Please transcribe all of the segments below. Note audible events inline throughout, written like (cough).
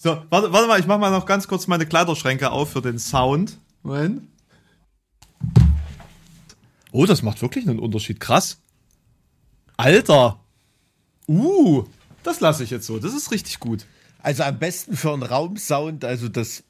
So, warte, warte mal, ich mach mal noch ganz kurz meine Kleiderschränke auf für den Sound. Moment. Oh, das macht wirklich einen Unterschied. Krass. Alter. Uh, das lasse ich jetzt so. Das ist richtig gut. Also am besten für einen Raumsound, also das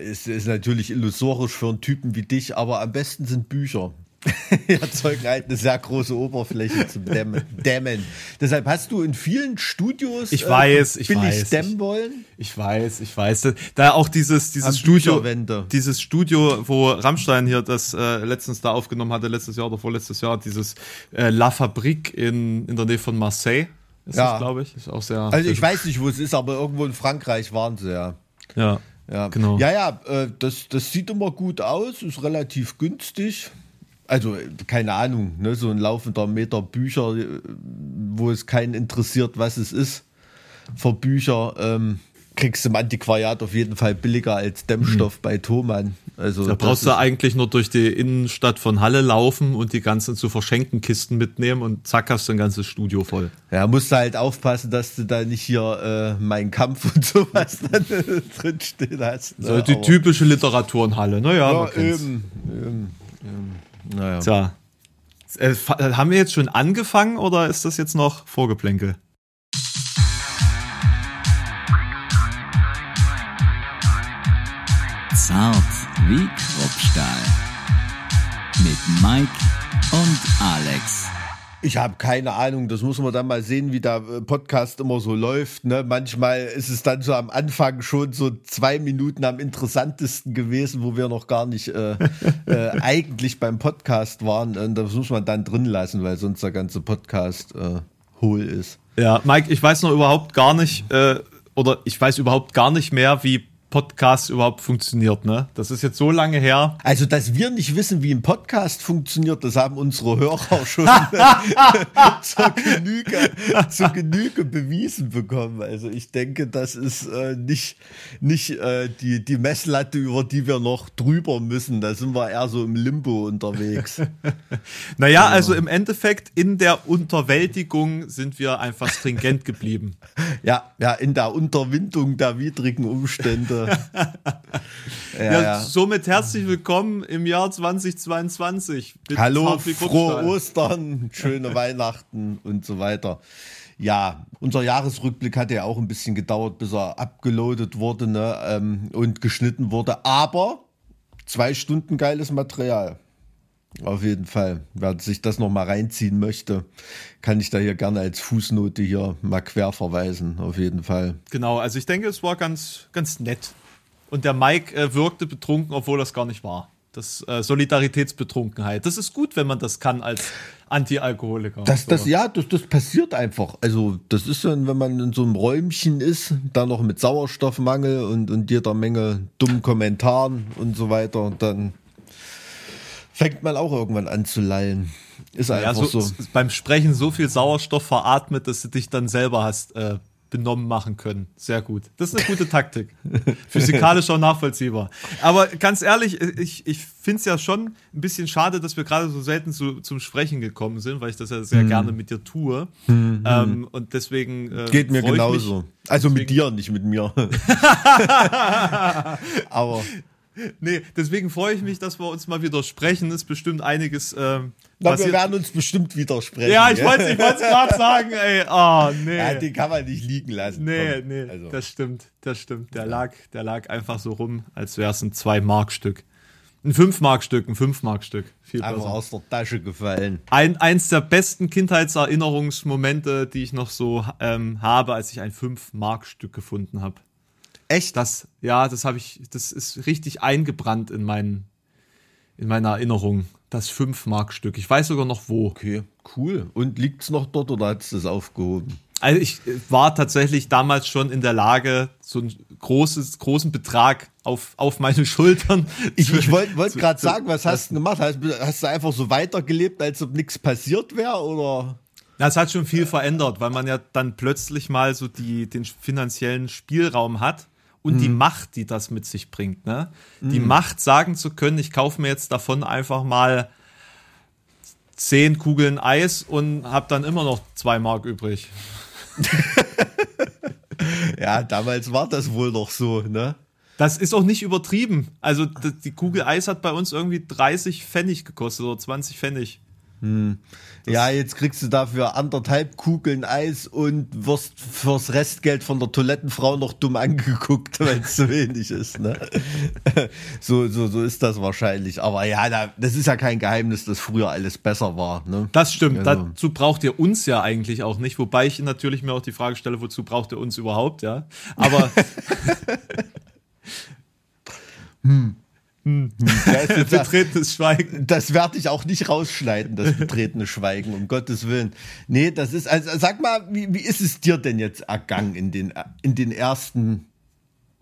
ist, ist natürlich illusorisch für einen Typen wie dich, aber am besten sind Bücher. (laughs) erzeugen halt eine sehr große Oberfläche zum Dämmen. (laughs) Dämmen. Deshalb hast du in vielen Studios ich weiß, ich billig weiß, dämmen wollen. Ich weiß, ich weiß. Da auch dieses, dieses Studio, dieses Studio, wo Rammstein hier das äh, letztens da aufgenommen hatte, letztes Jahr oder vorletztes Jahr, dieses äh, La Fabrique in, in der Nähe von Marseille. Ist ja. glaube ich. Ist auch sehr. Also ich weiß nicht, wo es ist, aber irgendwo in Frankreich waren sie ja. Ja. Ja, genau. Ja, ja, äh, das, das sieht immer gut aus, ist relativ günstig also keine Ahnung, ne, so ein laufender Meter Bücher, wo es keinen interessiert, was es ist, für Bücher, ähm, kriegst du im Antiquariat auf jeden Fall billiger als Dämmstoff mhm. bei Thomann. Also da brauchst du eigentlich nur durch die Innenstadt von Halle laufen und die ganzen zu verschenken Kisten mitnehmen und zack hast du ein ganzes Studio voll. Ja, musst du halt aufpassen, dass du da nicht hier äh, mein Kampf und sowas (laughs) dann drinstehen hast. Ne? So die Aber typische Literatur in Halle, naja. Ja, eben, eben, eben. Naja. Tja. Äh, äh, haben wir jetzt schon angefangen oder ist das jetzt noch Vorgeplänkel? Zart wie Kruppstahl. Mit Mike und Alex. Ich habe keine Ahnung, das muss man dann mal sehen, wie der äh, Podcast immer so läuft. Ne? Manchmal ist es dann so am Anfang schon so zwei Minuten am interessantesten gewesen, wo wir noch gar nicht äh, (laughs) äh, eigentlich beim Podcast waren. Und das muss man dann drin lassen, weil sonst der ganze Podcast äh, hohl ist. Ja, Mike, ich weiß noch überhaupt gar nicht, äh, oder ich weiß überhaupt gar nicht mehr, wie Podcast überhaupt funktioniert, ne? Das ist jetzt so lange her. Also, dass wir nicht wissen, wie ein Podcast funktioniert, das haben unsere Hörer schon (laughs) zur, Genüge, zur Genüge bewiesen bekommen. Also, ich denke, das ist äh, nicht, nicht äh, die, die Messlatte, über die wir noch drüber müssen. Da sind wir eher so im Limbo unterwegs. (laughs) naja, ja. also im Endeffekt in der Unterwältigung sind wir einfach stringent geblieben. (laughs) ja, ja, in der Unterwindung der widrigen Umstände (laughs) ja, ja, ja, somit herzlich willkommen im Jahr 2022. Hallo, frohe Ostern, schöne Weihnachten und so weiter. Ja, unser Jahresrückblick hat ja auch ein bisschen gedauert, bis er abgeloadet wurde ne, ähm, und geschnitten wurde. Aber zwei Stunden geiles Material. Auf jeden Fall. Wer sich das nochmal reinziehen möchte, kann ich da hier gerne als Fußnote hier mal quer verweisen. Auf jeden Fall. Genau, also ich denke, es war ganz, ganz nett. Und der Mike äh, wirkte betrunken, obwohl das gar nicht war. Das äh, Solidaritätsbetrunkenheit. Das ist gut, wenn man das kann als Anti-Alkoholiker. Das, das, ja, das, das passiert einfach. Also, das ist dann, wenn man in so einem Räumchen ist, da noch mit Sauerstoffmangel und, und jeder Menge dummen Kommentaren und so weiter, dann fängt man auch irgendwann an zu lallen. Ist einfach ja, so, so, Beim Sprechen so viel Sauerstoff veratmet, dass du dich dann selber hast äh, benommen machen können. Sehr gut. Das ist eine gute Taktik. (laughs) Physikalisch auch nachvollziehbar. Aber ganz ehrlich, ich, ich finde es ja schon ein bisschen schade, dass wir gerade so selten zu, zum Sprechen gekommen sind, weil ich das ja sehr hm. gerne mit dir tue. Hm, ähm, und deswegen. Äh, Geht mir genauso. Also mit dir, nicht mit mir. (laughs) Aber (laughs) nee, deswegen freue ich mich, dass wir uns mal wieder sprechen. Ist bestimmt einiges. Ähm, Na, wir werden uns bestimmt widersprechen. Ja, ich wollte es gerade sagen, ey. Oh, (laughs) nee. Ja, den kann man nicht liegen lassen. Nee, Komm. nee, also. das stimmt, das stimmt. Der lag, der lag einfach so rum, als wäre es ein Zwei-Mark-Stück. Ein Fünf-Mark-Stück, ein Fünf-Mark-Stück. Viel Einfach besser. aus der Tasche gefallen. Ein, eins der besten Kindheitserinnerungsmomente, die ich noch so ähm, habe, als ich ein Fünf-Mark-Stück gefunden habe. Echt? Das, ja, das habe ich, das ist richtig eingebrannt in meinen, in meiner Erinnerung. Das 5-Mark-Stück. Ich weiß sogar noch wo. Okay, cool. Und liegt es noch dort oder hat es das aufgehoben? Also ich äh, war tatsächlich damals schon in der Lage, so einen großes, großen Betrag auf, auf meine Schultern. Ich, ich wollte wollt gerade sagen, was hast du gemacht? Hast, hast, du einfach so weitergelebt, als ob nichts passiert wäre? Oder? Na, es hat schon viel verändert, weil man ja dann plötzlich mal so die, den finanziellen Spielraum hat und mhm. die Macht, die das mit sich bringt. Ne? Mhm. Die Macht, sagen zu können, ich kaufe mir jetzt davon einfach mal zehn Kugeln Eis und habe dann immer noch zwei Mark übrig. (laughs) ja, damals war das wohl noch so, ne? Das ist auch nicht übertrieben. Also die Kugel Eis hat bei uns irgendwie 30 Pfennig gekostet oder 20 Pfennig. Hm. Ja, jetzt kriegst du dafür anderthalb Kugeln Eis und wirst fürs Restgeld von der Toilettenfrau noch dumm angeguckt, (laughs) weil es zu wenig ist. Ne? (laughs) so, so, so ist das wahrscheinlich. Aber ja, das ist ja kein Geheimnis, dass früher alles besser war. Ne? Das stimmt. Also. Dazu braucht ihr uns ja eigentlich auch nicht. Wobei ich natürlich mir auch die Frage stelle, wozu braucht ihr uns überhaupt, ja? Aber. (laughs) hm. Hm, (laughs) hm. (laughs) Betretenes Schweigen. Das werde ich auch nicht rausschneiden, das betretene Schweigen, um Gottes Willen. Nee, das ist, also sag mal, wie, wie ist es dir denn jetzt ergangen in den, in den ersten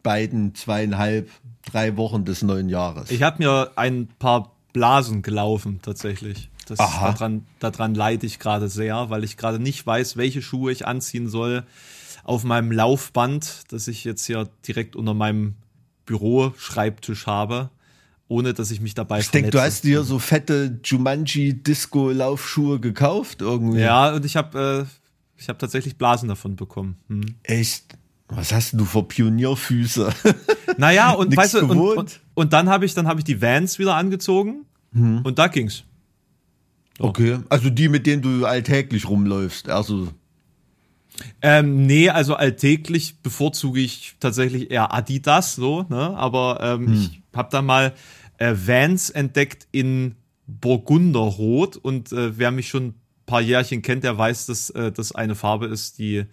beiden, zweieinhalb, drei Wochen des neuen Jahres? Ich habe mir ein paar Blasen gelaufen, tatsächlich. Das, daran, daran leide ich gerade sehr, weil ich gerade nicht weiß, welche Schuhe ich anziehen soll auf meinem Laufband, das ich jetzt hier direkt unter meinem Büro-Schreibtisch habe ohne dass ich mich dabei Ich denke, du hast dir so fette Jumanji Disco Laufschuhe gekauft irgendwie. Ja, und ich habe äh, ich habe tatsächlich Blasen davon bekommen. Hm. Echt? Was hast du für Pionierfüße? (laughs) Naja, (laughs) und weißt du, und, und, und, dann habe ich dann habe ich die Vans wieder angezogen hm. und da ging's. So. Okay, also die, mit denen du alltäglich rumläufst, also ähm, nee, also alltäglich bevorzuge ich tatsächlich eher Adidas, so, ne? Aber ähm, hm. ich habe da mal äh, Vans entdeckt in Burgunderrot und äh, wer mich schon ein paar Jährchen kennt, der weiß, dass äh, das eine Farbe ist, die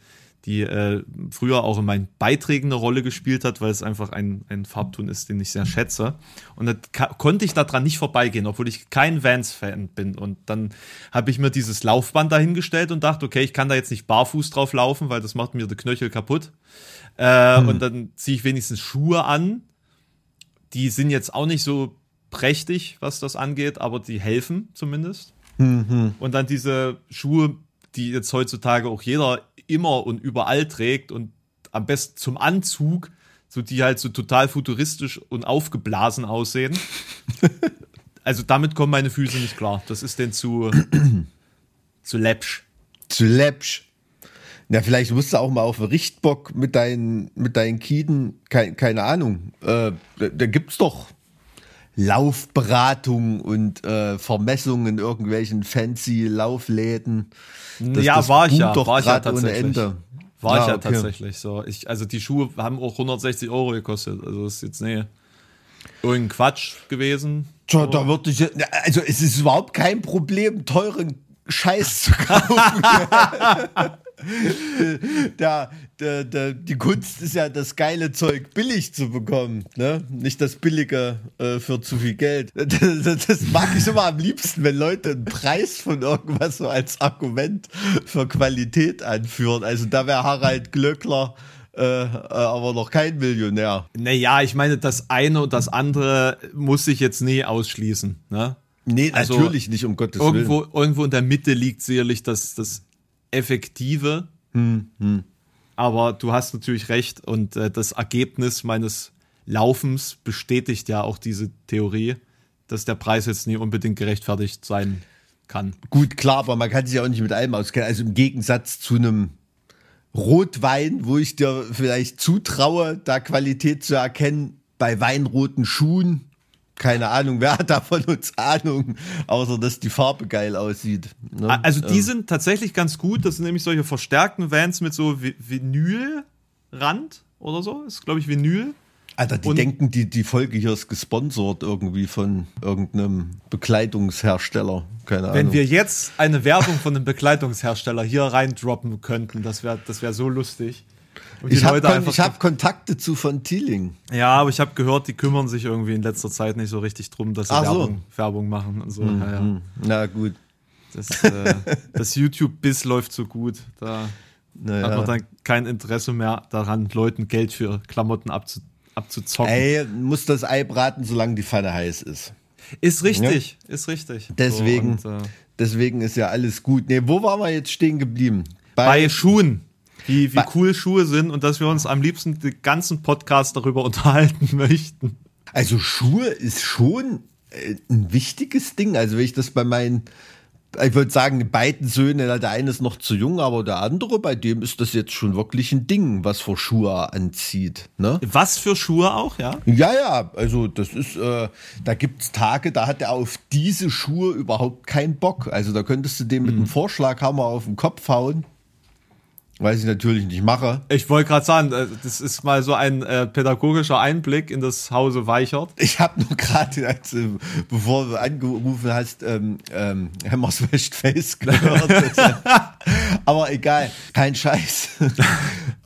die äh, früher auch in meinen Beiträgen eine Rolle gespielt hat, weil es einfach ein, ein Farbton ist, den ich sehr schätze. Und da konnte ich daran nicht vorbeigehen, obwohl ich kein Vans-Fan bin. Und dann habe ich mir dieses Laufband dahingestellt und dachte, okay, ich kann da jetzt nicht barfuß drauf laufen, weil das macht mir die Knöchel kaputt. Äh, hm. Und dann ziehe ich wenigstens Schuhe an. Die sind jetzt auch nicht so prächtig, was das angeht, aber die helfen zumindest. Mhm. Und dann diese Schuhe, die jetzt heutzutage auch jeder immer und überall trägt und am besten zum Anzug, so die halt so total futuristisch und aufgeblasen aussehen. (laughs) also damit kommen meine Füße nicht klar. Das ist denn zu, zu läppsch. Zu läppsch. Na, vielleicht musst du auch mal auf Richtbock mit deinen, mit deinen Kieden, keine, keine Ahnung. Äh, da, da gibt's doch Laufberatung und äh, Vermessungen in irgendwelchen fancy Laufläden. Das, ja, das war ich ja, war ich ja tatsächlich. War ah, ich ja okay. tatsächlich so. Ich, also die Schuhe haben auch 160 Euro gekostet. Also ist jetzt nee, irgendein Quatsch gewesen. Tja, da würde ich, also es ist überhaupt kein Problem, teuren Scheiß zu (laughs) kaufen. (laughs) (laughs) da, da, da, die Kunst ist ja, das geile Zeug billig zu bekommen, ne? Nicht das billige äh, für zu viel Geld. (laughs) Das, das, mag ich immer am liebsten, wenn Leute einen Preis von irgendwas so als Argument für Qualität anführen. Also da wäre Harald Glöckler. Äh, äh, aber noch kein Millionär. Naja, ich meine, das eine und das andere muss sich jetzt nie ausschließen. Ne? Nee, also natürlich nicht, um Gottes irgendwo, Willen. Irgendwo in der Mitte liegt sicherlich das, das Effektive. Hm, hm. Aber du hast natürlich recht und äh, das Ergebnis meines Laufens bestätigt ja auch diese Theorie, dass der Preis jetzt nie unbedingt gerechtfertigt sein kann. Gut, klar, aber man kann sich ja auch nicht mit allem auskennen. Also im Gegensatz zu einem Rotwein, wo ich dir vielleicht zutraue, da Qualität zu erkennen, bei weinroten Schuhen keine Ahnung, wer hat da von (laughs) uns Ahnung, außer dass die Farbe geil aussieht. Ne? Also die ähm. sind tatsächlich ganz gut. Das sind nämlich solche verstärkten Vans mit so Vinylrand oder so. Das ist, glaube ich, Vinyl. Alter, die und denken, die, die Folge hier ist gesponsert irgendwie von irgendeinem Bekleidungshersteller. Keine Ahnung. Wenn wir jetzt eine Werbung von einem Bekleidungshersteller hier reindroppen könnten, das wäre das wär so lustig. Ich habe kon hab Kontakte zu von Thieling. Ja, aber ich habe gehört, die kümmern sich irgendwie in letzter Zeit nicht so richtig drum, dass sie Werbung, so. Werbung, machen und so. Mhm. Ja, ja. Na gut. Das, äh, (laughs) das YouTube-Biss läuft so gut. Da naja. hat man dann kein Interesse mehr daran, Leuten Geld für Klamotten abzu abzuzocken. Ey, muss das Ei braten, solange die Pfanne heiß ist. Ist richtig, ja? ist richtig. Deswegen, so, und, äh, deswegen ist ja alles gut. Nee, wo waren wir jetzt stehen geblieben? Bei, bei Schuhen wie, wie cool Schuhe sind und dass wir uns am liebsten den ganzen Podcast darüber (laughs) unterhalten möchten. Also Schuhe ist schon äh, ein wichtiges Ding. Also wenn ich das bei meinen ich würde sagen, die beiden Söhne, der eine ist noch zu jung, aber der andere, bei dem ist das jetzt schon wirklich ein Ding, was für Schuhe anzieht. Ne? Was für Schuhe auch, ja? Ja, ja, also das ist, äh, da gibt's Tage, da hat er auf diese Schuhe überhaupt keinen Bock. Also da könntest du dem mit einem Vorschlaghammer auf den Kopf hauen. Was ich natürlich nicht mache. Ich wollte gerade sagen, äh, das ist mal so ein äh, pädagogischer Einblick in das Hause Weichert. Ich habe nur gerade, äh, bevor du angerufen hast, ähm, ähm, Hammers Face gehört. (laughs) Aber egal, kein Scheiß.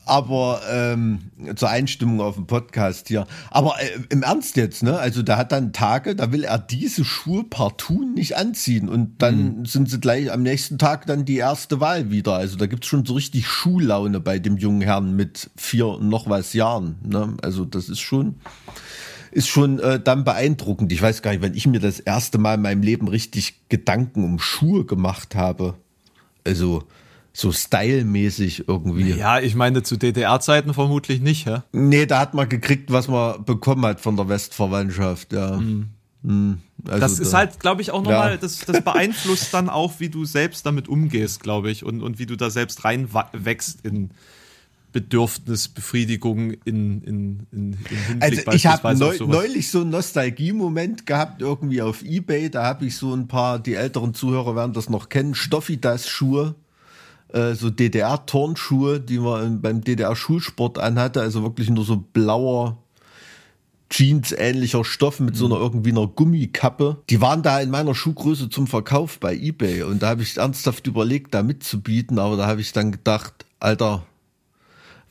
Aber ähm, zur Einstimmung auf dem Podcast hier. Aber äh, im Ernst jetzt, ne? Also da hat dann Tage, da will er diese Schuhe partout nicht anziehen. Und dann mhm. sind sie gleich am nächsten Tag dann die erste Wahl wieder. Also da gibt's schon so richtig Schuhlaune bei dem jungen Herrn mit vier und noch was Jahren. Ne? Also das ist schon ist schon äh, dann beeindruckend. Ich weiß gar nicht, wenn ich mir das erste Mal in meinem Leben richtig Gedanken um Schuhe gemacht habe. Also so stylmäßig irgendwie. Ja, ich meine zu DDR-Zeiten vermutlich nicht, hä? Nee, da hat man gekriegt, was man bekommen hat von der Westverwandtschaft, ja. Mhm. Mhm. Also das ist halt, glaube ich, auch nochmal, ja. das, das beeinflusst dann auch, wie du selbst damit umgehst, glaube ich, und, und wie du da selbst reinwächst in Bedürfnisbefriedigung in, in, in, in Also ich habe neu, neulich so einen Nostalgie-Moment gehabt, irgendwie auf Ebay, da habe ich so ein paar, die älteren Zuhörer werden das noch kennen, Stoffidas-Schuhe äh, so DDR-Turnschuhe, die man beim DDR-Schulsport anhatte, also wirklich nur so blauer Jeans-ähnlicher Stoff mit so einer mhm. irgendwie einer Gummikappe. Die waren da in meiner Schuhgröße zum Verkauf bei eBay und da habe ich ernsthaft überlegt, da mitzubieten, aber da habe ich dann gedacht, Alter,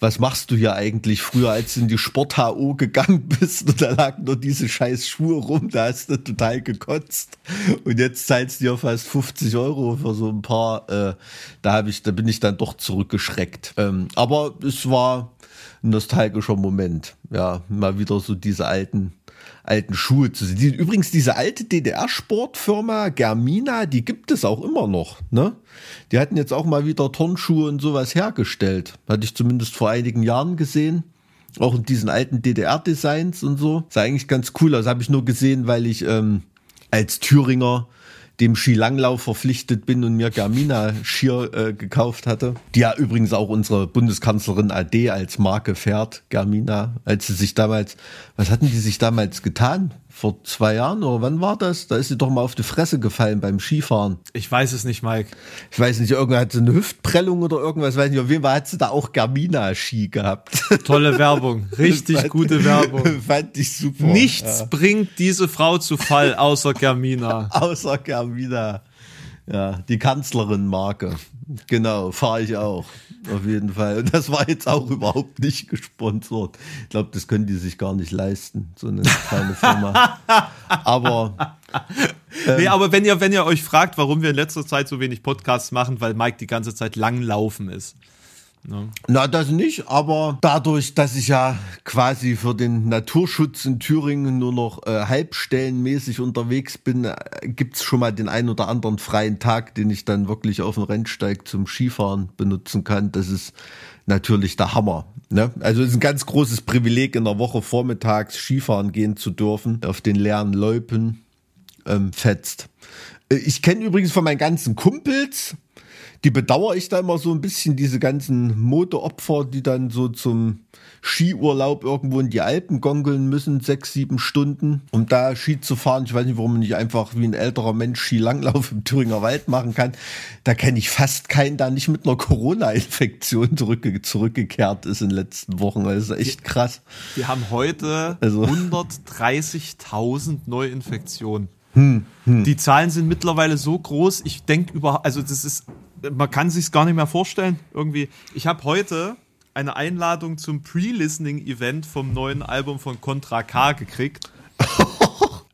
was machst du hier eigentlich früher, als du in die Sport-HO gegangen (laughs) bist und da lagen nur diese scheiß Schuhe rum, da hast du total gekotzt. Und jetzt zahlst du dir fast 50 Euro für so ein paar, äh, da habe ich, da bin ich dann doch zurückgeschreckt. Ähm, aber es war ein nostalgischer Moment. Ja, mal wieder so diese alten alten Schuhe zu sehen. Übrigens, diese alte DDR-Sportfirma Germina, die gibt es auch immer noch. Ne? Die hatten jetzt auch mal wieder Turnschuhe und sowas hergestellt. Hatte ich zumindest vor einigen Jahren gesehen. Auch in diesen alten DDR-Designs und so. Sah eigentlich ganz cool aus. Habe ich nur gesehen, weil ich ähm, als Thüringer dem Skilanglauf verpflichtet bin und mir Germina Skier äh, gekauft hatte. Die ja übrigens auch unsere Bundeskanzlerin AD als Marke fährt, Germina, als sie sich damals, was hatten die sich damals getan? Vor zwei Jahren oder wann war das? Da ist sie doch mal auf die Fresse gefallen beim Skifahren. Ich weiß es nicht, Mike. Ich weiß nicht, irgendwer hat sie eine Hüftprellung oder irgendwas, weiß nicht, auf jeden Fall hat sie da auch Germina-Ski gehabt. Tolle Werbung, (laughs) richtig fand, gute Werbung. (laughs) Fand ich super. Nichts ja. bringt diese Frau zu Fall, außer Germina. (laughs) außer Germina. Ja, die Kanzlerin-Marke. Genau, fahre ich auch. Auf jeden Fall. Und das war jetzt auch überhaupt nicht gesponsert. Ich glaube, das können die sich gar nicht leisten, so eine kleine Firma. aber. Ähm, nee, aber wenn ihr, wenn ihr euch fragt, warum wir in letzter Zeit so wenig Podcasts machen, weil Mike die ganze Zeit langlaufen ist. Ne? Na, das nicht, aber dadurch, dass ich ja quasi für den Naturschutz in Thüringen nur noch äh, halbstellenmäßig unterwegs bin, äh, gibt's schon mal den ein oder anderen freien Tag, den ich dann wirklich auf dem Rennsteig zum Skifahren benutzen kann. Das ist natürlich der Hammer. Ne? Also es ist ein ganz großes Privileg, in der Woche vormittags Skifahren gehen zu dürfen, auf den leeren Loipen. Ähm, fetzt. Äh, ich kenne übrigens von meinen ganzen Kumpels, die bedauere ich da immer so ein bisschen, diese ganzen Motoropfer, die dann so zum Skiurlaub irgendwo in die Alpen gongeln müssen, sechs, sieben Stunden, um da Ski zu fahren. Ich weiß nicht, warum man nicht einfach wie ein älterer Mensch Skilanglauf im Thüringer Wald machen kann. Da kenne ich fast keinen, der nicht mit einer Corona-Infektion zurückge zurückgekehrt ist in den letzten Wochen. Das ist echt krass. Wir haben heute also. 130.000 Neuinfektionen. Hm, hm. Die Zahlen sind mittlerweile so groß, ich denke über, also das ist man kann sich gar nicht mehr vorstellen. Irgendwie, ich habe heute eine Einladung zum Pre-Listening-Event vom neuen Album von Contra K gekriegt. (laughs)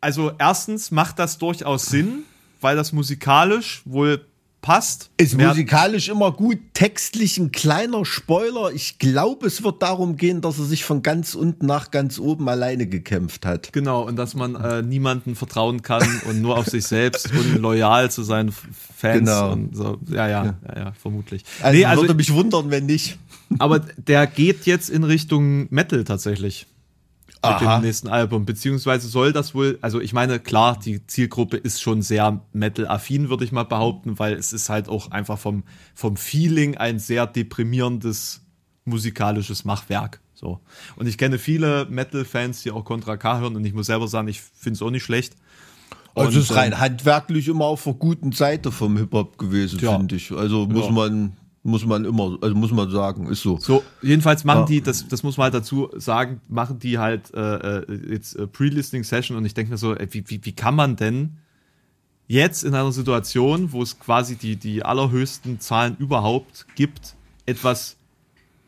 Also erstens macht das durchaus Sinn, weil das musikalisch wohl passt. Ist Mehr musikalisch immer gut. Textlich ein kleiner Spoiler. Ich glaube, es wird darum gehen, dass er sich von ganz unten nach ganz oben alleine gekämpft hat. Genau, und dass man äh, niemanden vertrauen kann und nur auf sich selbst und loyal zu seinen Fans. Genau. Und so. ja, ja, ja, ja, ja vermutlich. Also, nee, also würde mich wundern, wenn nicht. Aber der geht jetzt in Richtung Metal tatsächlich. Mit Aha. dem nächsten Album. Beziehungsweise soll das wohl, also ich meine, klar, die Zielgruppe ist schon sehr Metal-affin, würde ich mal behaupten, weil es ist halt auch einfach vom, vom Feeling ein sehr deprimierendes musikalisches Machwerk. So. Und ich kenne viele Metal-Fans, die auch Contra K hören und ich muss selber sagen, ich finde es auch nicht schlecht. Also es ist rein ähm, handwerklich immer auf der guten Seite vom Hip-Hop gewesen, ja. finde ich. Also muss ja. man muss man immer, also muss man sagen, ist so. So, jedenfalls machen ja. die, das, das muss man halt dazu sagen, machen die halt äh, äh jetzt äh, Pre-Listening-Session und ich denke mir so, ey, wie, wie, wie kann man denn jetzt in einer Situation, wo es quasi die, die allerhöchsten Zahlen überhaupt gibt, etwas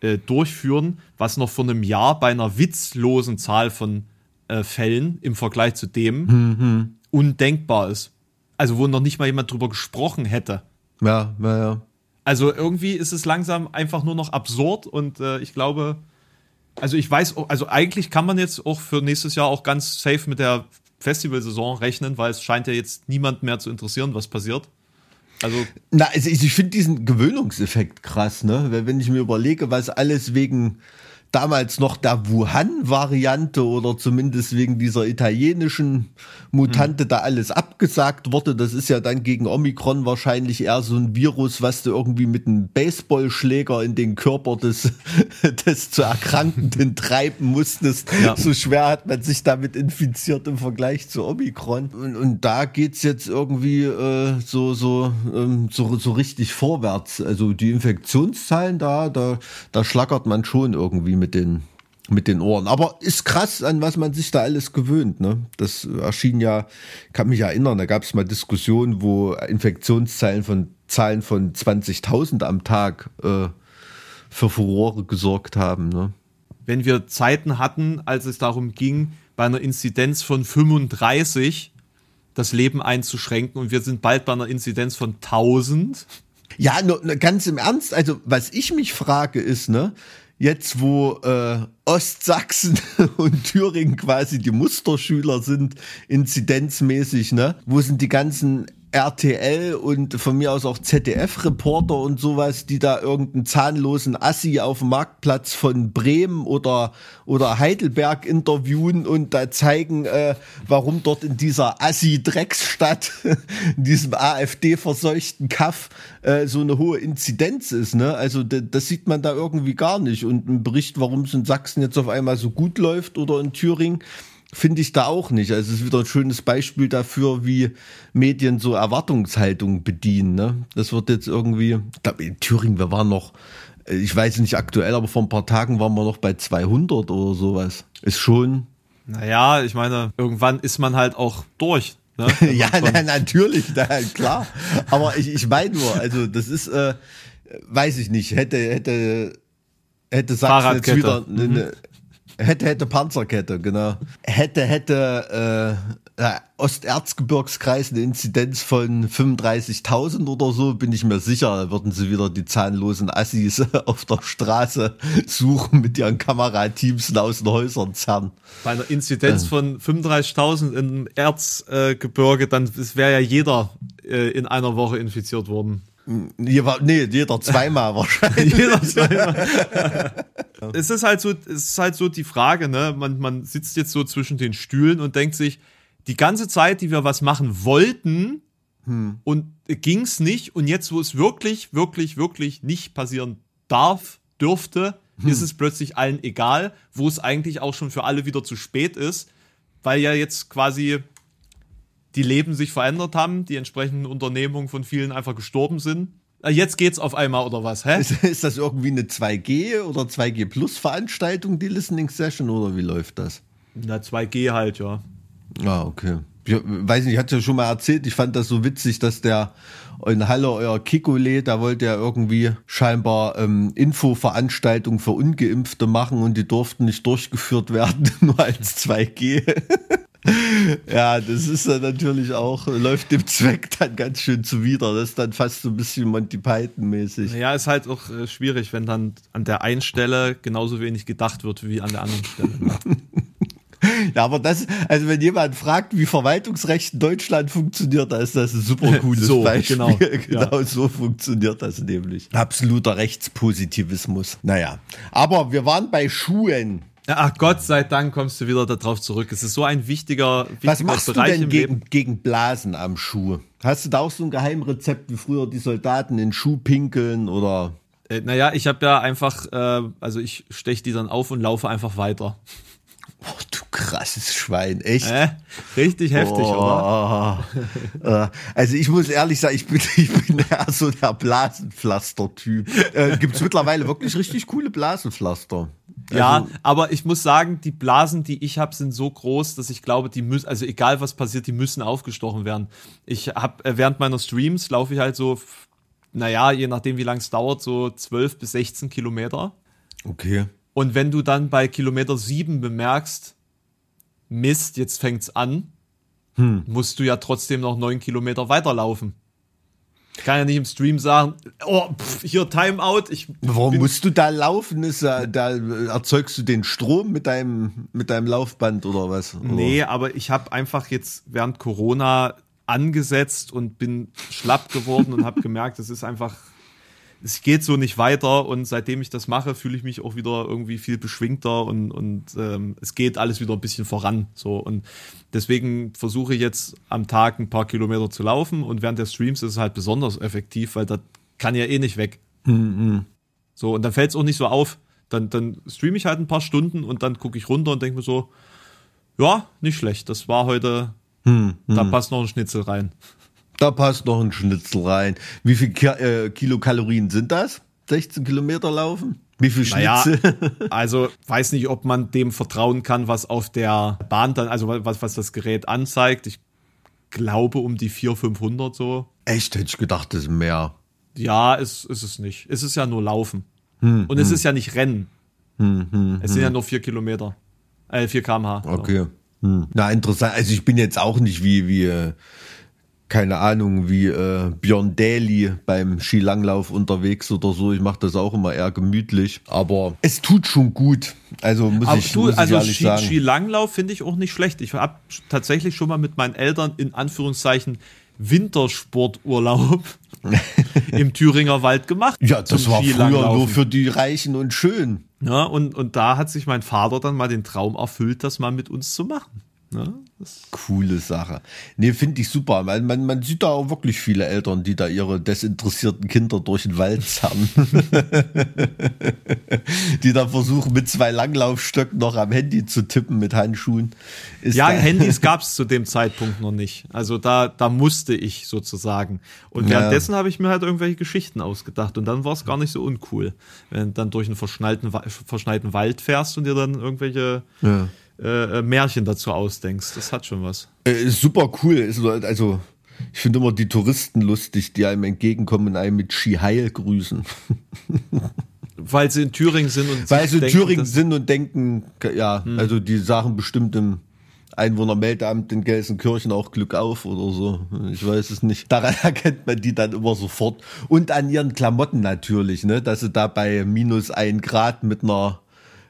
äh, durchführen, was noch vor einem Jahr bei einer witzlosen Zahl von äh, Fällen im Vergleich zu dem mhm. undenkbar ist. Also wo noch nicht mal jemand drüber gesprochen hätte. Ja, ja, ja. Also irgendwie ist es langsam einfach nur noch absurd und äh, ich glaube, also ich weiß, also eigentlich kann man jetzt auch für nächstes Jahr auch ganz safe mit der Festivalsaison rechnen, weil es scheint ja jetzt niemand mehr zu interessieren, was passiert. Also Na, also ich, ich finde diesen Gewöhnungseffekt krass, ne? Wenn ich mir überlege, was alles wegen damals noch der Wuhan-Variante oder zumindest wegen dieser italienischen Mutante mhm. da alles abgesagt wurde. Das ist ja dann gegen Omikron wahrscheinlich eher so ein Virus, was du irgendwie mit einem Baseballschläger in den Körper des, (laughs) des zu Erkrankenden (laughs) treiben musstest. Ja. So schwer hat man sich damit infiziert im Vergleich zu Omikron. Und, und da geht's jetzt irgendwie äh, so, so, ähm, so, so richtig vorwärts. Also die Infektionszahlen da, da, da schlackert man schon irgendwie mit den mit den Ohren. Aber ist krass, an was man sich da alles gewöhnt. Ne? Das erschien ja, kann mich erinnern, da gab es mal Diskussionen, wo Infektionszahlen von Zahlen von 20.000 am Tag äh, für Furore gesorgt haben. Ne? Wenn wir Zeiten hatten, als es darum ging, bei einer Inzidenz von 35 das Leben einzuschränken und wir sind bald bei einer Inzidenz von 1000. Ja, nur, ganz im Ernst, also was ich mich frage ist, ne, jetzt wo äh, Ostsachsen (laughs) und Thüringen quasi die Musterschüler sind, inzidenzmäßig, ne? Wo sind die ganzen RTL und von mir aus auch ZDF-Reporter und sowas, die da irgendeinen zahnlosen Assi auf dem Marktplatz von Bremen oder, oder Heidelberg interviewen und da zeigen, äh, warum dort in dieser Assi-Drecksstadt, (laughs) in diesem AfD-verseuchten Kaff, äh, so eine hohe Inzidenz ist. Ne? Also das sieht man da irgendwie gar nicht. Und ein Bericht, warum es in Sachsen jetzt auf einmal so gut läuft oder in Thüringen, finde ich da auch nicht. Also es ist wieder ein schönes Beispiel dafür, wie Medien so Erwartungshaltung bedienen. Ne? Das wird jetzt irgendwie, ich glaube in Thüringen, wir waren noch, äh, ich weiß nicht aktuell, aber vor ein paar Tagen waren wir noch bei 200 oder sowas. Ist schon. Naja, ich meine, irgendwann ist man halt auch durch. Ne? (laughs) ja, na, natürlich, na, klar. Aber ich, ich meine nur, also das ist, äh, weiß ich nicht, hätte, hätte, hätte Sachsen jetzt wieder eine, mhm. Hätte, hätte Panzerkette, genau. Hätte, hätte äh, Osterzgebirgskreis eine Inzidenz von 35.000 oder so, bin ich mir sicher, würden sie wieder die zahnlosen Assis (laughs) auf der Straße suchen mit ihren Kamerateams aus den Häusern zerren. Bei einer Inzidenz äh. von 35.000 im Erzgebirge, dann wäre ja jeder äh, in einer Woche infiziert worden. Nee, jeder zweimal (laughs) wahrscheinlich. jeder zweimal. (laughs) es ist halt so, es ist halt so die Frage, ne? Man, man sitzt jetzt so zwischen den Stühlen und denkt sich, die ganze Zeit, die wir was machen wollten, hm. und ging's nicht, und jetzt, wo es wirklich, wirklich, wirklich nicht passieren darf, dürfte, hm. ist es plötzlich allen egal, wo es eigentlich auch schon für alle wieder zu spät ist, weil ja jetzt quasi die Leben sich verändert haben, die entsprechenden Unternehmungen von vielen einfach gestorben sind. Ah, jetzt geht's auf einmal oder was? Hä? Ist, ist das irgendwie eine 2G oder 2G Plus Veranstaltung, die Listening Session oder wie läuft das? Na 2G halt, ja. Ah, okay. Ich weiß nicht, ich hatte ja schon mal erzählt, ich fand das so witzig, dass der in Halle euer Kikole, da wollte er irgendwie scheinbar ähm, Infoveranstaltungen für Ungeimpfte machen und die durften nicht durchgeführt werden, (laughs) nur als 2G. (laughs) ja, das ist dann natürlich auch, läuft dem Zweck dann ganz schön zuwider. Das ist dann fast so ein bisschen Monty Python-mäßig. Ja, ist halt auch äh, schwierig, wenn dann an der einen Stelle genauso wenig gedacht wird wie an der anderen Stelle. (laughs) Ja, aber das, also wenn jemand fragt, wie Verwaltungsrecht in Deutschland funktioniert, dann ist das ein super (laughs) cooles so, Beispiel. Genau, genau ja. so funktioniert das nämlich. Absoluter Rechtspositivismus. Naja, aber wir waren bei Schuhen. Ach Gott sei Dank kommst du wieder darauf zurück. Es ist so ein wichtiger, wichtiger Was machst Bereich du denn gegen, Leben. gegen Blasen am Schuh? Hast du da auch so ein Geheimrezept, wie früher die Soldaten in Schuh pinkeln oder? Äh, naja, ich habe ja einfach, äh, also ich stech die dann auf und laufe einfach weiter. Oh, du krasses Schwein, echt? Äh, richtig heftig, oder? Oh, (laughs) äh, also ich muss ehrlich sagen, ich bin, (laughs) ich bin eher so der Blasenpflaster-Typ. Äh, Gibt es mittlerweile wirklich richtig coole Blasenpflaster? Ja, Also, aber ich muss sagen, die Blasen, die ich habe, sind so groß, dass ich glaube, die müssen, also egal was passiert, die müssen aufgestochen werden. Ich habe äh, während meiner Streams laufe ich halt so, naja, je nachdem wie lang es dauert, so 12 bis 16 Kilometer. okay. Und wenn du dann bei Kilometer 7 bemerkst, Mist, jetzt fängt's an, Hm. musst du ja trotzdem noch 9 Kilometer weiterlaufen. Ich kann ja nicht im Stream sagen, oh, pff, hier Timeout, ich Warum musst du da laufen? Ist ja, da erzeugst du den Strom mit deinem, mit deinem Laufband oder was? Oder? Nee, aber ich habe einfach jetzt während Corona angesetzt und bin schlapp geworden und habe gemerkt, es ist einfach, es geht so nicht weiter und seitdem ich das mache, fühle ich mich auch wieder irgendwie viel beschwingter und, und ähm, es geht alles wieder ein bisschen voran. So und deswegen versuche ich jetzt am Tag ein paar Kilometer zu laufen und während der Streams ist es halt besonders effektiv, weil das kann ja eh nicht weg. So, und dann fällt es auch nicht so auf. Dann, dann streame ich halt ein paar Stunden und dann gucke ich runter und denke mir so, ja, nicht schlecht. Das war heute, da passt noch ein Schnitzel rein. Da passt noch ein Schnitzel rein. Wie viel Ki äh, Kilokalorien sind das? 16 Kilometer laufen? Wie viel Naja, Schnitzel? (laughs) also weiß nicht, ob man dem vertrauen kann, was auf der Bahn dann, also was, was das Gerät anzeigt. Ich glaube um die 400, 500 so. Echt, hätte ich gedacht, das ist mehr. Ja, ist, ist es nicht. Es ist ja nur Laufen. Hm, und es ist ja nicht Rennen. es sind ja nur 4 Kilometer. Äh, 4 kmh. Okay. Hm. Na, interessant. Also ich bin jetzt auch nicht wie, wie äh, keine Ahnung, wie äh, Björn Daly beim Skilanglauf unterwegs oder so. Ich mache das auch immer eher gemütlich. Aber es tut schon gut. Also muss Aber ich, du, muss ich also ehrlich Ski, sagen. Skilanglauf finde ich auch nicht schlecht. Ich habe tatsächlich schon mal mit meinen Eltern in Anführungszeichen Wintersporturlaub (laughs) im Thüringer Wald gemacht. ja, das war früher nur für die Reichen und Schön. Ja, und, und da hat sich mein Vater dann mal den Traum erfüllt, das mal mit uns zu machen. Das, Coole Sache. Nee, finde ich super. Man, man, man sieht da auch wirklich viele Eltern, die da ihre desinteressierten Kinder durch den Wald zerren. (laughs) die da versuchen, mit zwei Langlaufstöcken noch am Handy zu tippen mit Handschuhen. Ist ja, Handys (laughs) gab es zu dem Zeitpunkt noch nicht. Also da, da musste ich sozusagen. Und Ja. währenddessen habe ich mir halt irgendwelche Geschichten ausgedacht. Und dann war es gar nicht so uncool, wenn du dann durch einen verschneiten, verschneiten Wald fährst und dir dann irgendwelche Ja. Äh, äh, Märchen dazu ausdenkst. Das hat schon was. Äh, super cool. Also, ich finde immer die Touristen lustig, die einem entgegenkommen und einem mit Ski Heil grüßen. (laughs) Weil sie in Thüringen sind und Weil sie in denken, Thüringen sind und denken, ja, also die sagen bestimmt im Einwohnermeldeamt in Gelsenkirchen auch Glück auf oder so. Ich weiß es nicht. Daran (laughs) erkennt man die dann immer sofort. Und an ihren Klamotten natürlich, ne, dass sie da bei minus ein Grad mit einer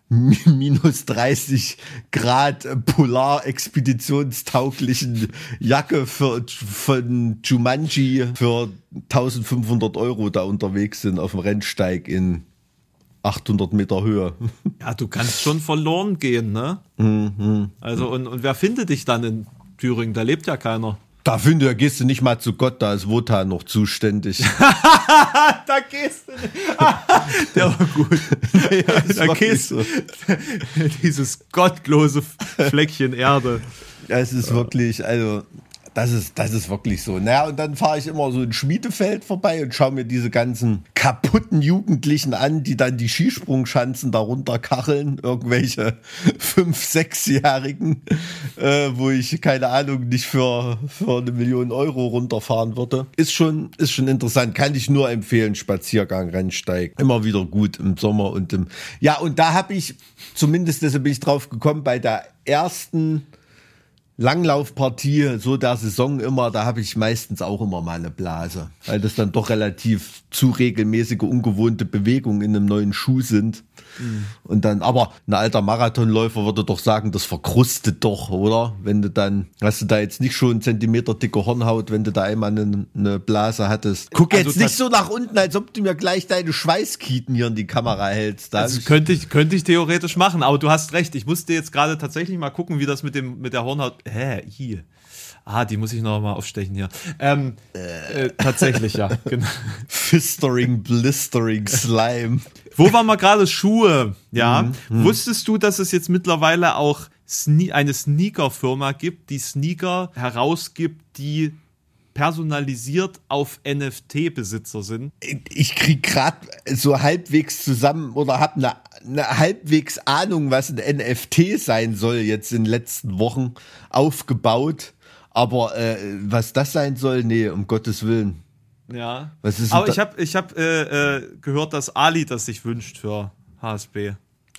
minus 30 Grad Polar-expeditionstauglichen Jacke für, von Jumanji für 1500 Euro da unterwegs sind auf dem Rennsteig in 800 Meter Höhe. (laughs) Ja, du kannst schon verloren gehen, ne? Mhm. Also, und, und wer findet dich dann in Thüringen? Da lebt ja keiner. Da finde ich, gehst du nicht mal zu Gott, da ist Wotan noch zuständig. (laughs) Da gehst du nicht. (laughs) Der war gut. ist (laughs) da gehst so. Dieses gottlose Fleckchen Erde. Es ist wirklich, also, das ist, das ist wirklich so. Naja, und dann fahre ich immer so in Schmiedefeld vorbei und schaue mir diese ganzen kaputten Jugendlichen an, die dann die Skisprungschanzen darunter kacheln. Irgendwelche (laughs) fünf, sechsjährigen, äh, wo ich, keine Ahnung, nicht für, für eine Million Euro runterfahren würde. Ist schon, ist schon interessant. Kann ich nur empfehlen. Spaziergang, Rennsteig. Immer wieder gut im Sommer und im, ja, und da habe ich, zumindest deshalb bin ich drauf gekommen, bei der ersten Langlaufpartie so der Saison immer, da habe ich meistens auch immer mal eine Blase, weil das dann doch relativ zu regelmäßige, ungewohnte Bewegungen in einem neuen Schuh sind. Mhm. Und dann, aber ein alter Marathonläufer würde doch sagen, das verkrustet doch, oder? Wenn du dann, hast du da jetzt nicht schon einen Zentimeter dicke Hornhaut, wenn du da einmal eine, eine Blase hattest. Guck also jetzt nicht so nach unten, als ob du mir gleich deine Schweißkieten hier in die Kamera hältst. Da also könnte ich, könnte ich theoretisch machen, aber du hast recht. Ich musste jetzt gerade tatsächlich mal gucken, wie das mit dem, mit der Hornhaut, hä, hier. Ah, die muss ich noch mal aufstechen hier. Ähm, äh, tatsächlich, ja. (laughs) Genau. Fistering, blistering Slime. Wo waren wir gerade? Schuhe. Ja. Mhm, mhm. Wusstest du, dass es jetzt mittlerweile auch Sne eine Sneaker-Firma gibt, die Sneaker herausgibt, die personalisiert auf NFT-Besitzer sind? Ich krieg gerade so halbwegs zusammen oder habe eine ne halbwegs Ahnung, was ein NFT sein soll jetzt in den letzten Wochen aufgebaut. Aber äh, was das sein soll, nee, um Gottes Willen. Ja. Was ist Aber ich habe ich hab, äh, äh, gehört, dass Ali das sich wünscht für HSB.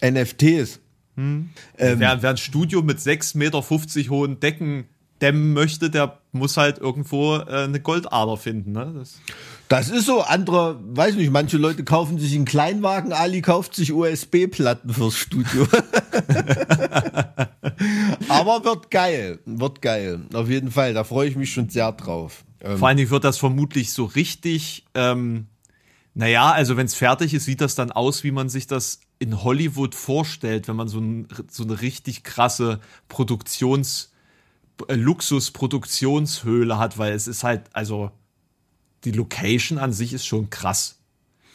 NFTs. Hm. Ähm, wer, wer ein Studio mit 6,50 Meter hohen Decken dämmen möchte, der muss halt irgendwo äh, eine Goldader finden. Ne? Das, das ist so. Andere, weiß nicht, manche Leute kaufen sich einen Kleinwagen, Ali kauft sich USB-Platten fürs Studio. (laughs) Aber wird geil. Wird geil. Auf jeden Fall. Da freue ich mich schon sehr drauf. Ähm, Vor allen Dingen wird das vermutlich so richtig. Ähm, naja, also wenn es fertig ist, sieht das dann aus, wie man sich das in Hollywood vorstellt, wenn man so, ein, so eine richtig krasse Produktions- äh, Luxusproduktionshöhle hat, weil es ist halt, also die Location an sich ist schon krass.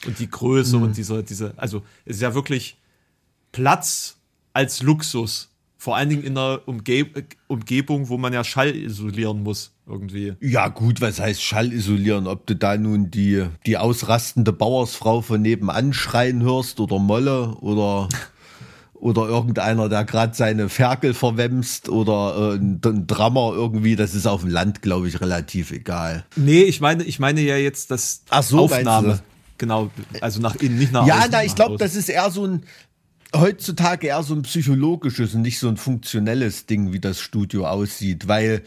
Und die Größe mhm. und diese, diese, also es ist ja wirklich Platz als Luxus. Vor allen Dingen in einer Umge Umgebung, wo man ja Schall isolieren muss, irgendwie. Ja, gut, was heißt Schall isolieren? Ob du da nun die, die ausrastende Bauersfrau von nebenan schreien hörst oder Molle oder (laughs) oder irgendeiner, der gerade seine Ferkel verwemst oder äh, ein, ein Drummer irgendwie, das ist auf dem Land, glaube ich, relativ egal. Nee, ich meine, ich meine ja jetzt das Ach so, Aufnahme. Genau, also nach innen, nicht nach Ja, außen, na, ich glaube, das ist eher so ein heutzutage eher so ein psychologisches und nicht so ein funktionelles Ding, wie das Studio aussieht, weil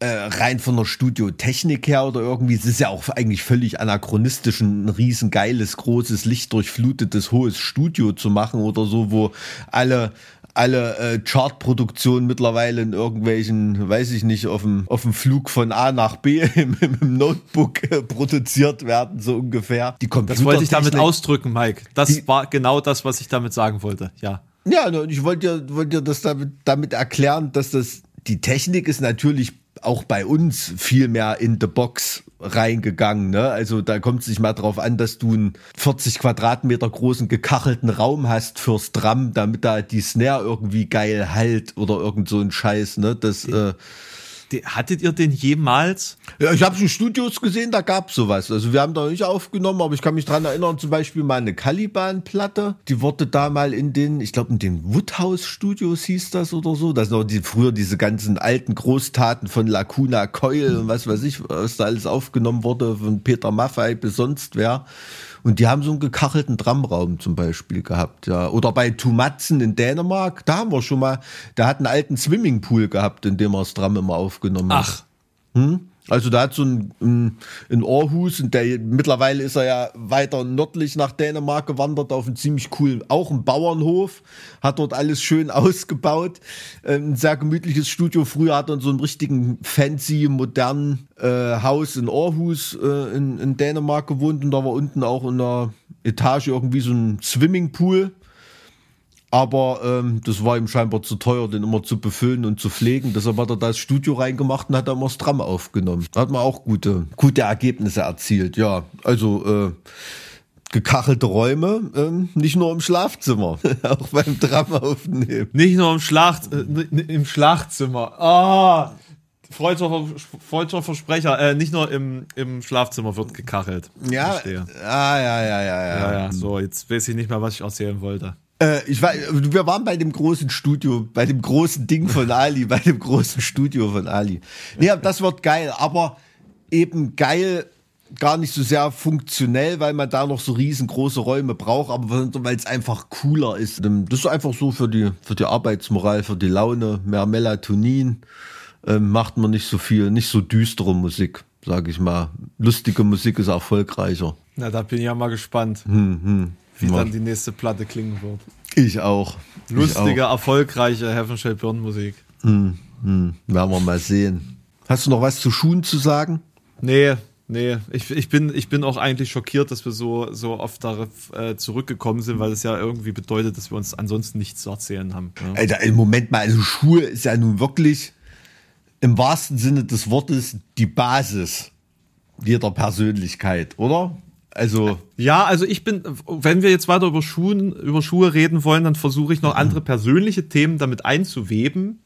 äh, rein von der Studiotechnik her oder irgendwie, es ist ja auch eigentlich völlig anachronistisch, ein riesengeiles, großes, lichtdurchflutetes, hohes Studio zu machen oder so, wo alle alle äh, Chartproduktionen mittlerweile in irgendwelchen, weiß ich nicht, auf dem, auf dem Flug von A nach B (laughs) im, im Notebook äh, produziert werden, so ungefähr. Die das wollte ich damit ausdrücken, Mike. Das die, war genau das, was ich damit sagen wollte, ja. Ja, ich wollte dir, wollte dir das damit, damit erklären, dass das, die Technik ist natürlich auch bei uns viel mehr in the box reingegangen. Ne? Also da kommt es nicht mal drauf an, dass du einen 40 Quadratmeter großen gekachelten Raum hast fürs Drum, damit da die Snare irgendwie geil halt oder irgend so ein Scheiß. Ne? Das äh, hattet ihr den jemals? Ja, ich habe schon Studios gesehen, da gab's sowas. Also wir haben da nicht aufgenommen, aber ich kann mich dran erinnern, zum Beispiel mal eine Caliban-Platte, die wurde da mal in den, ich glaube in den Woodhouse-Studios hieß das oder so. Das sind auch die, früher diese ganzen alten Großtaten von Lacuna Coil und was weiß ich, was da alles aufgenommen wurde, von Peter Maffei bis sonst wer. Und die haben so einen gekachelten Tramraum zum Beispiel gehabt, ja. Oder bei Tumatzen in Dänemark, da haben wir schon mal, der hat einen alten Swimmingpool gehabt, in dem er das Tram immer aufgenommen hat. Ach. Hm? Also da hat so ein, ein, ein Aarhus und der mittlerweile ist er ja weiter nördlich nach Dänemark gewandert auf einen ziemlich coolen, auch ein Bauernhof, hat dort alles schön (laughs) ausgebaut, ähm, ein sehr gemütliches Studio. Früher hat er so einem richtigen fancy, modernen äh, Haus in Aarhus äh, in, in Dänemark gewohnt und da war unten auch in der Etage irgendwie so ein Swimmingpool aber ähm, das war ihm scheinbar zu teuer, den immer zu befüllen und zu pflegen. Deshalb hat er da das Studio reingemacht und hat da immer das Tram aufgenommen. Da hat man auch gute, gute Ergebnisse erzielt. Ja, also äh, gekachelte Räume, ähm, nicht nur im Schlafzimmer, (laughs) auch beim Tram aufnehmen. Nicht nur im, Schlacht, äh, im Schlafzimmer. Ah! Freudscher, Freudscher Versprecher, äh, nicht nur im, im Schlafzimmer wird gekachelt. Ja, ah, ja, ja, ja, ja, ja. Ja, so, jetzt weiß ich nicht mehr, was ich erzählen wollte. Äh, ich war, wir waren bei dem großen Studio, bei dem großen Ding von (laughs) Ali, bei dem großen Studio von Ali. Nee, das wird geil, aber eben geil, gar nicht so sehr funktionell, weil man da noch so riesengroße Räume braucht, aber weil es einfach cooler ist. Das ist einfach so für die, für die Arbeitsmoral, für die Laune, mehr Melatonin, äh, macht man nicht so viel, nicht so düstere Musik, sage ich mal. Lustige Musik ist erfolgreicher. Na, da bin ich ja mal gespannt. Hm, hm. Wie ja. dann die nächste Platte klingen wird. Ich auch. Lustige, ich auch. erfolgreiche Heaven Burn Musik. Hm, hm, werden wir mal sehen. Hast du noch was zu Schuhen zu sagen? Nee, Nee, ich, ich, bin, ich bin auch eigentlich schockiert, dass wir so, so oft darauf äh, zurückgekommen sind, weil es ja irgendwie bedeutet, dass wir uns ansonsten nichts zu erzählen haben. Ja. Alter, im Moment mal, also Schuhe ist ja nun wirklich im wahrsten Sinne des Wortes die Basis jeder Persönlichkeit, oder? Also. Ja, also ich bin, wenn wir jetzt weiter über Schuhen, über Schuhe reden wollen, dann versuche ich noch andere persönliche Themen damit einzuweben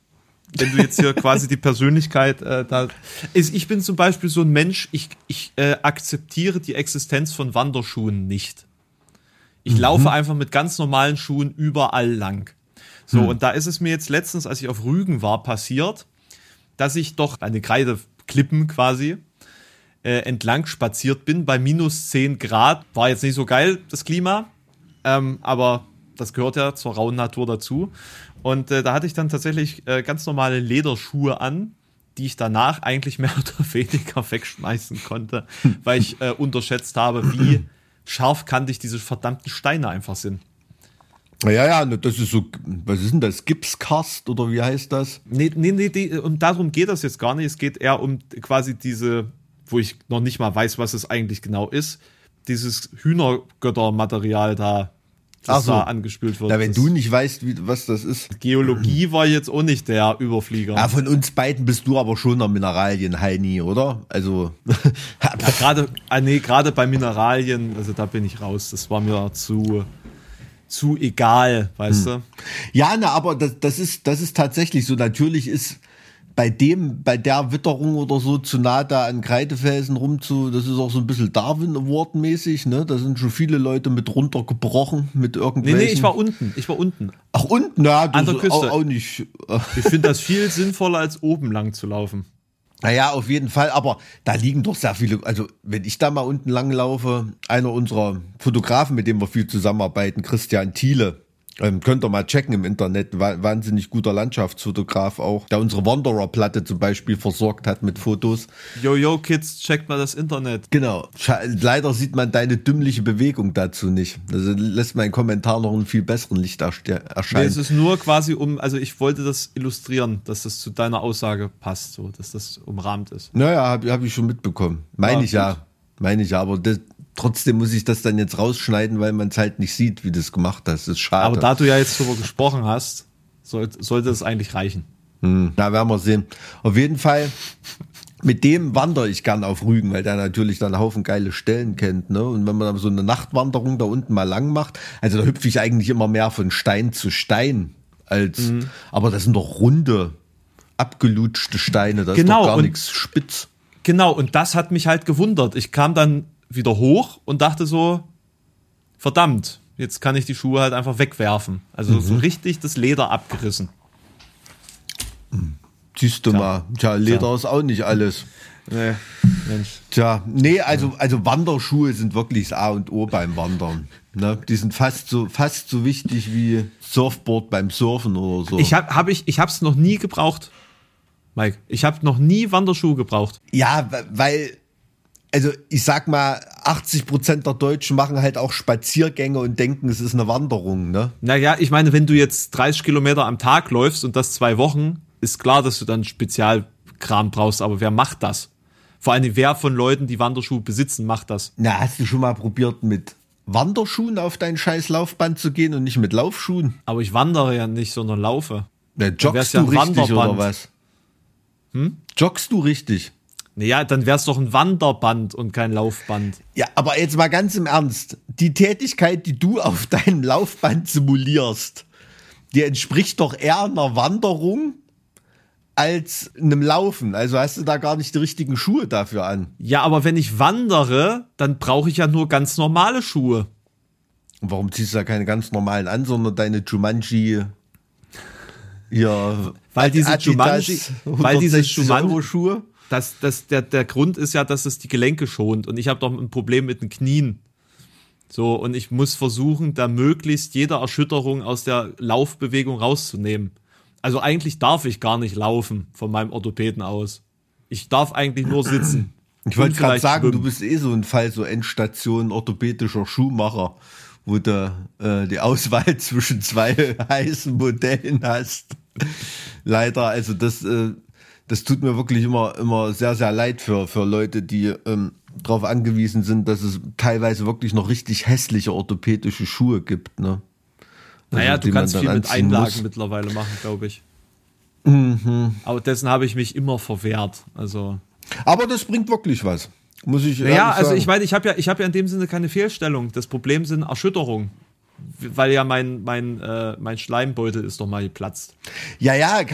wenn du jetzt hier (laughs) quasi die Persönlichkeit äh, da ist. Ich bin zum Beispiel so ein Mensch, ich, ich äh, akzeptiere die Existenz von Wanderschuhen nicht. Ich mhm. laufe einfach mit ganz normalen Schuhen überall lang. So, mhm. und da ist es mir jetzt letztens, als ich auf Rügen war, passiert, dass ich doch eine Kreideklippen quasi äh, entlang spaziert bin bei minus 10 Grad. War jetzt nicht so geil, das Klima, ähm, aber das gehört ja zur rauen Natur dazu. Und äh, da hatte ich dann tatsächlich äh, ganz normale Lederschuhe an, die ich danach eigentlich mehr (laughs) oder weniger wegschmeißen konnte, weil ich äh, unterschätzt habe, wie scharfkantig diese verdammten Steine einfach sind. Ja, ja, ne, das ist so, was ist denn das? Gipskast oder wie heißt das? Nee, nee, nee, die, und darum geht das jetzt gar nicht. Es geht eher um quasi diese, wo ich noch nicht mal weiß, was es eigentlich genau ist, dieses Hühnergöttermaterial da, das so. da angespült wird. Ja, wenn du nicht weißt, wie, was das ist. Geologie war jetzt auch nicht der Überflieger. Ja, von uns beiden bist du aber schon der Mineralien-Heini, oder? Also. (laughs) ja, gerade, ah, nee, gerade bei Mineralien, also da bin ich raus. Das war mir zu, zu egal, weißt hm. du? Ja, na, aber das, das ist, das ist tatsächlich so. Natürlich ist, bei dem, bei der Witterung oder so zu nah da an Kreidefelsen rumzu, das ist auch so ein bisschen Darwin Award mäßig, ne? Da sind schon viele Leute mit runtergebrochen mit irgendwelchen. Nee, nee, ich war unten, ich war unten. Ach, unten, ja, an der Küste. Auch, auch nicht. (laughs) Ich finde das viel sinnvoller als oben lang zu laufen. Naja, auf jeden Fall, aber da liegen doch sehr viele, also wenn ich da mal unten lang laufe, einer unserer Fotografen, mit dem wir viel zusammenarbeiten, Christian Thiele, ähm, könnt ihr mal checken im Internet. Wahnsinnig guter Landschaftsfotograf auch, der unsere Wanderer-Platte zum Beispiel versorgt hat mit Fotos. Yo, yo, Kids, checkt mal das Internet. Genau. Leider sieht man deine dümmliche Bewegung dazu nicht. Also lässt mein Kommentar noch einen viel besseren Licht erscheinen. Nee, es ist nur quasi um, also ich wollte das illustrieren, dass das zu deiner Aussage passt, so, dass das umrahmt ist. Naja, habe hab ich schon mitbekommen. Meine ja, ich ja. Meine ich ja, aber das, trotzdem muss ich das dann jetzt rausschneiden, weil man es halt nicht sieht, wie du es gemacht hast. Das ist schade. Aber da du ja jetzt darüber gesprochen hast, sollte, es eigentlich reichen. Hm, da werden wir sehen. Auf jeden Fall, mit dem wandere ich gern auf Rügen, weil der natürlich dann einen Haufen geile Stellen kennt. Ne? Und wenn man dann so eine Nachtwanderung da unten mal lang macht, also da hüpfe ich eigentlich immer mehr von Stein zu Stein. Als, mhm. Aber das sind doch runde, abgelutschte Steine, da genau, ist doch gar nichts spitz. Genau, und das hat mich halt gewundert. Ich kam dann wieder hoch und dachte so, verdammt, jetzt kann ich die Schuhe halt einfach wegwerfen. Also mhm. so richtig das Leder abgerissen. Siehst du Tja. mal, tja, Leder Tja. ist auch nicht alles. Nee, Mensch. Tja, nee, also, also Wanderschuhe sind wirklich das A und O beim Wandern. Ne? Die sind fast so, fast so wichtig wie Surfboard beim Surfen oder so. Ich habe hab ich, ich hab's noch nie gebraucht. Mike, ich habe noch nie Wanderschuhe gebraucht. Ja, weil also ich sag mal, 80 Prozent der Deutschen machen halt auch Spaziergänge und denken, es ist eine Wanderung, ne? Naja, ich meine, wenn du jetzt 30 Kilometer am Tag läufst und das zwei Wochen, ist klar, dass du dann Spezialkram brauchst, aber wer macht das? Vor allem, wer von Leuten, die Wanderschuhe besitzen, macht das? Na, hast du schon mal probiert, mit Wanderschuhen auf dein scheiß Laufband zu gehen und nicht mit Laufschuhen? Aber ich wandere ja nicht, sondern laufe. Ja, joggst du ja richtig oder was? Hm? Joggst du richtig? Naja, dann wär's doch ein Wanderband und kein Laufband. Ja, aber jetzt mal ganz im Ernst. Die Tätigkeit, die du auf (laughs) deinem Laufband simulierst, die entspricht doch eher einer Wanderung als einem Laufen. Also hast du da gar nicht die richtigen Schuhe dafür an. Ja, aber wenn ich wandere, dann brauche ich ja nur ganz normale Schuhe. Und warum ziehst du da keine ganz normalen an, sondern deine Jumanji ja, weil diese Jumanji, weil diese Jumanji Schuhe das, das, der, der Grund ist ja, dass es die Gelenke schont und ich habe doch ein Problem mit den Knien. So, und ich muss versuchen, da möglichst jede Erschütterung aus der Laufbewegung rauszunehmen. Also eigentlich darf ich gar nicht laufen von meinem Orthopäden aus. Ich darf eigentlich nur sitzen. Ich wollte gerade sagen, schwimmen. du bist eh so ein Fall, so Endstation orthopädischer Schuhmacher, wo du äh, die Auswahl (laughs) zwischen zwei (laughs) heißen Modellen hast. Leider, also das, äh, das tut mir wirklich immer, immer sehr, sehr leid für, für Leute, die ähm, darauf angewiesen sind, dass es teilweise wirklich noch richtig hässliche orthopädische Schuhe gibt. Ne? Also, naja, du kannst viel mit Einlagen muss. mittlerweile machen, glaube ich. Mhm. Aber dessen habe ich mich immer verwehrt. Also. Aber das bringt wirklich was. Muss ich Ja, also ich meine, ich habe ja, ich habe ja in dem Sinne keine Fehlstellung. Das Problem sind Erschütterungen weil ja mein, mein, äh, mein Schleimbeutel ist doch mal geplatzt. Ja, ja,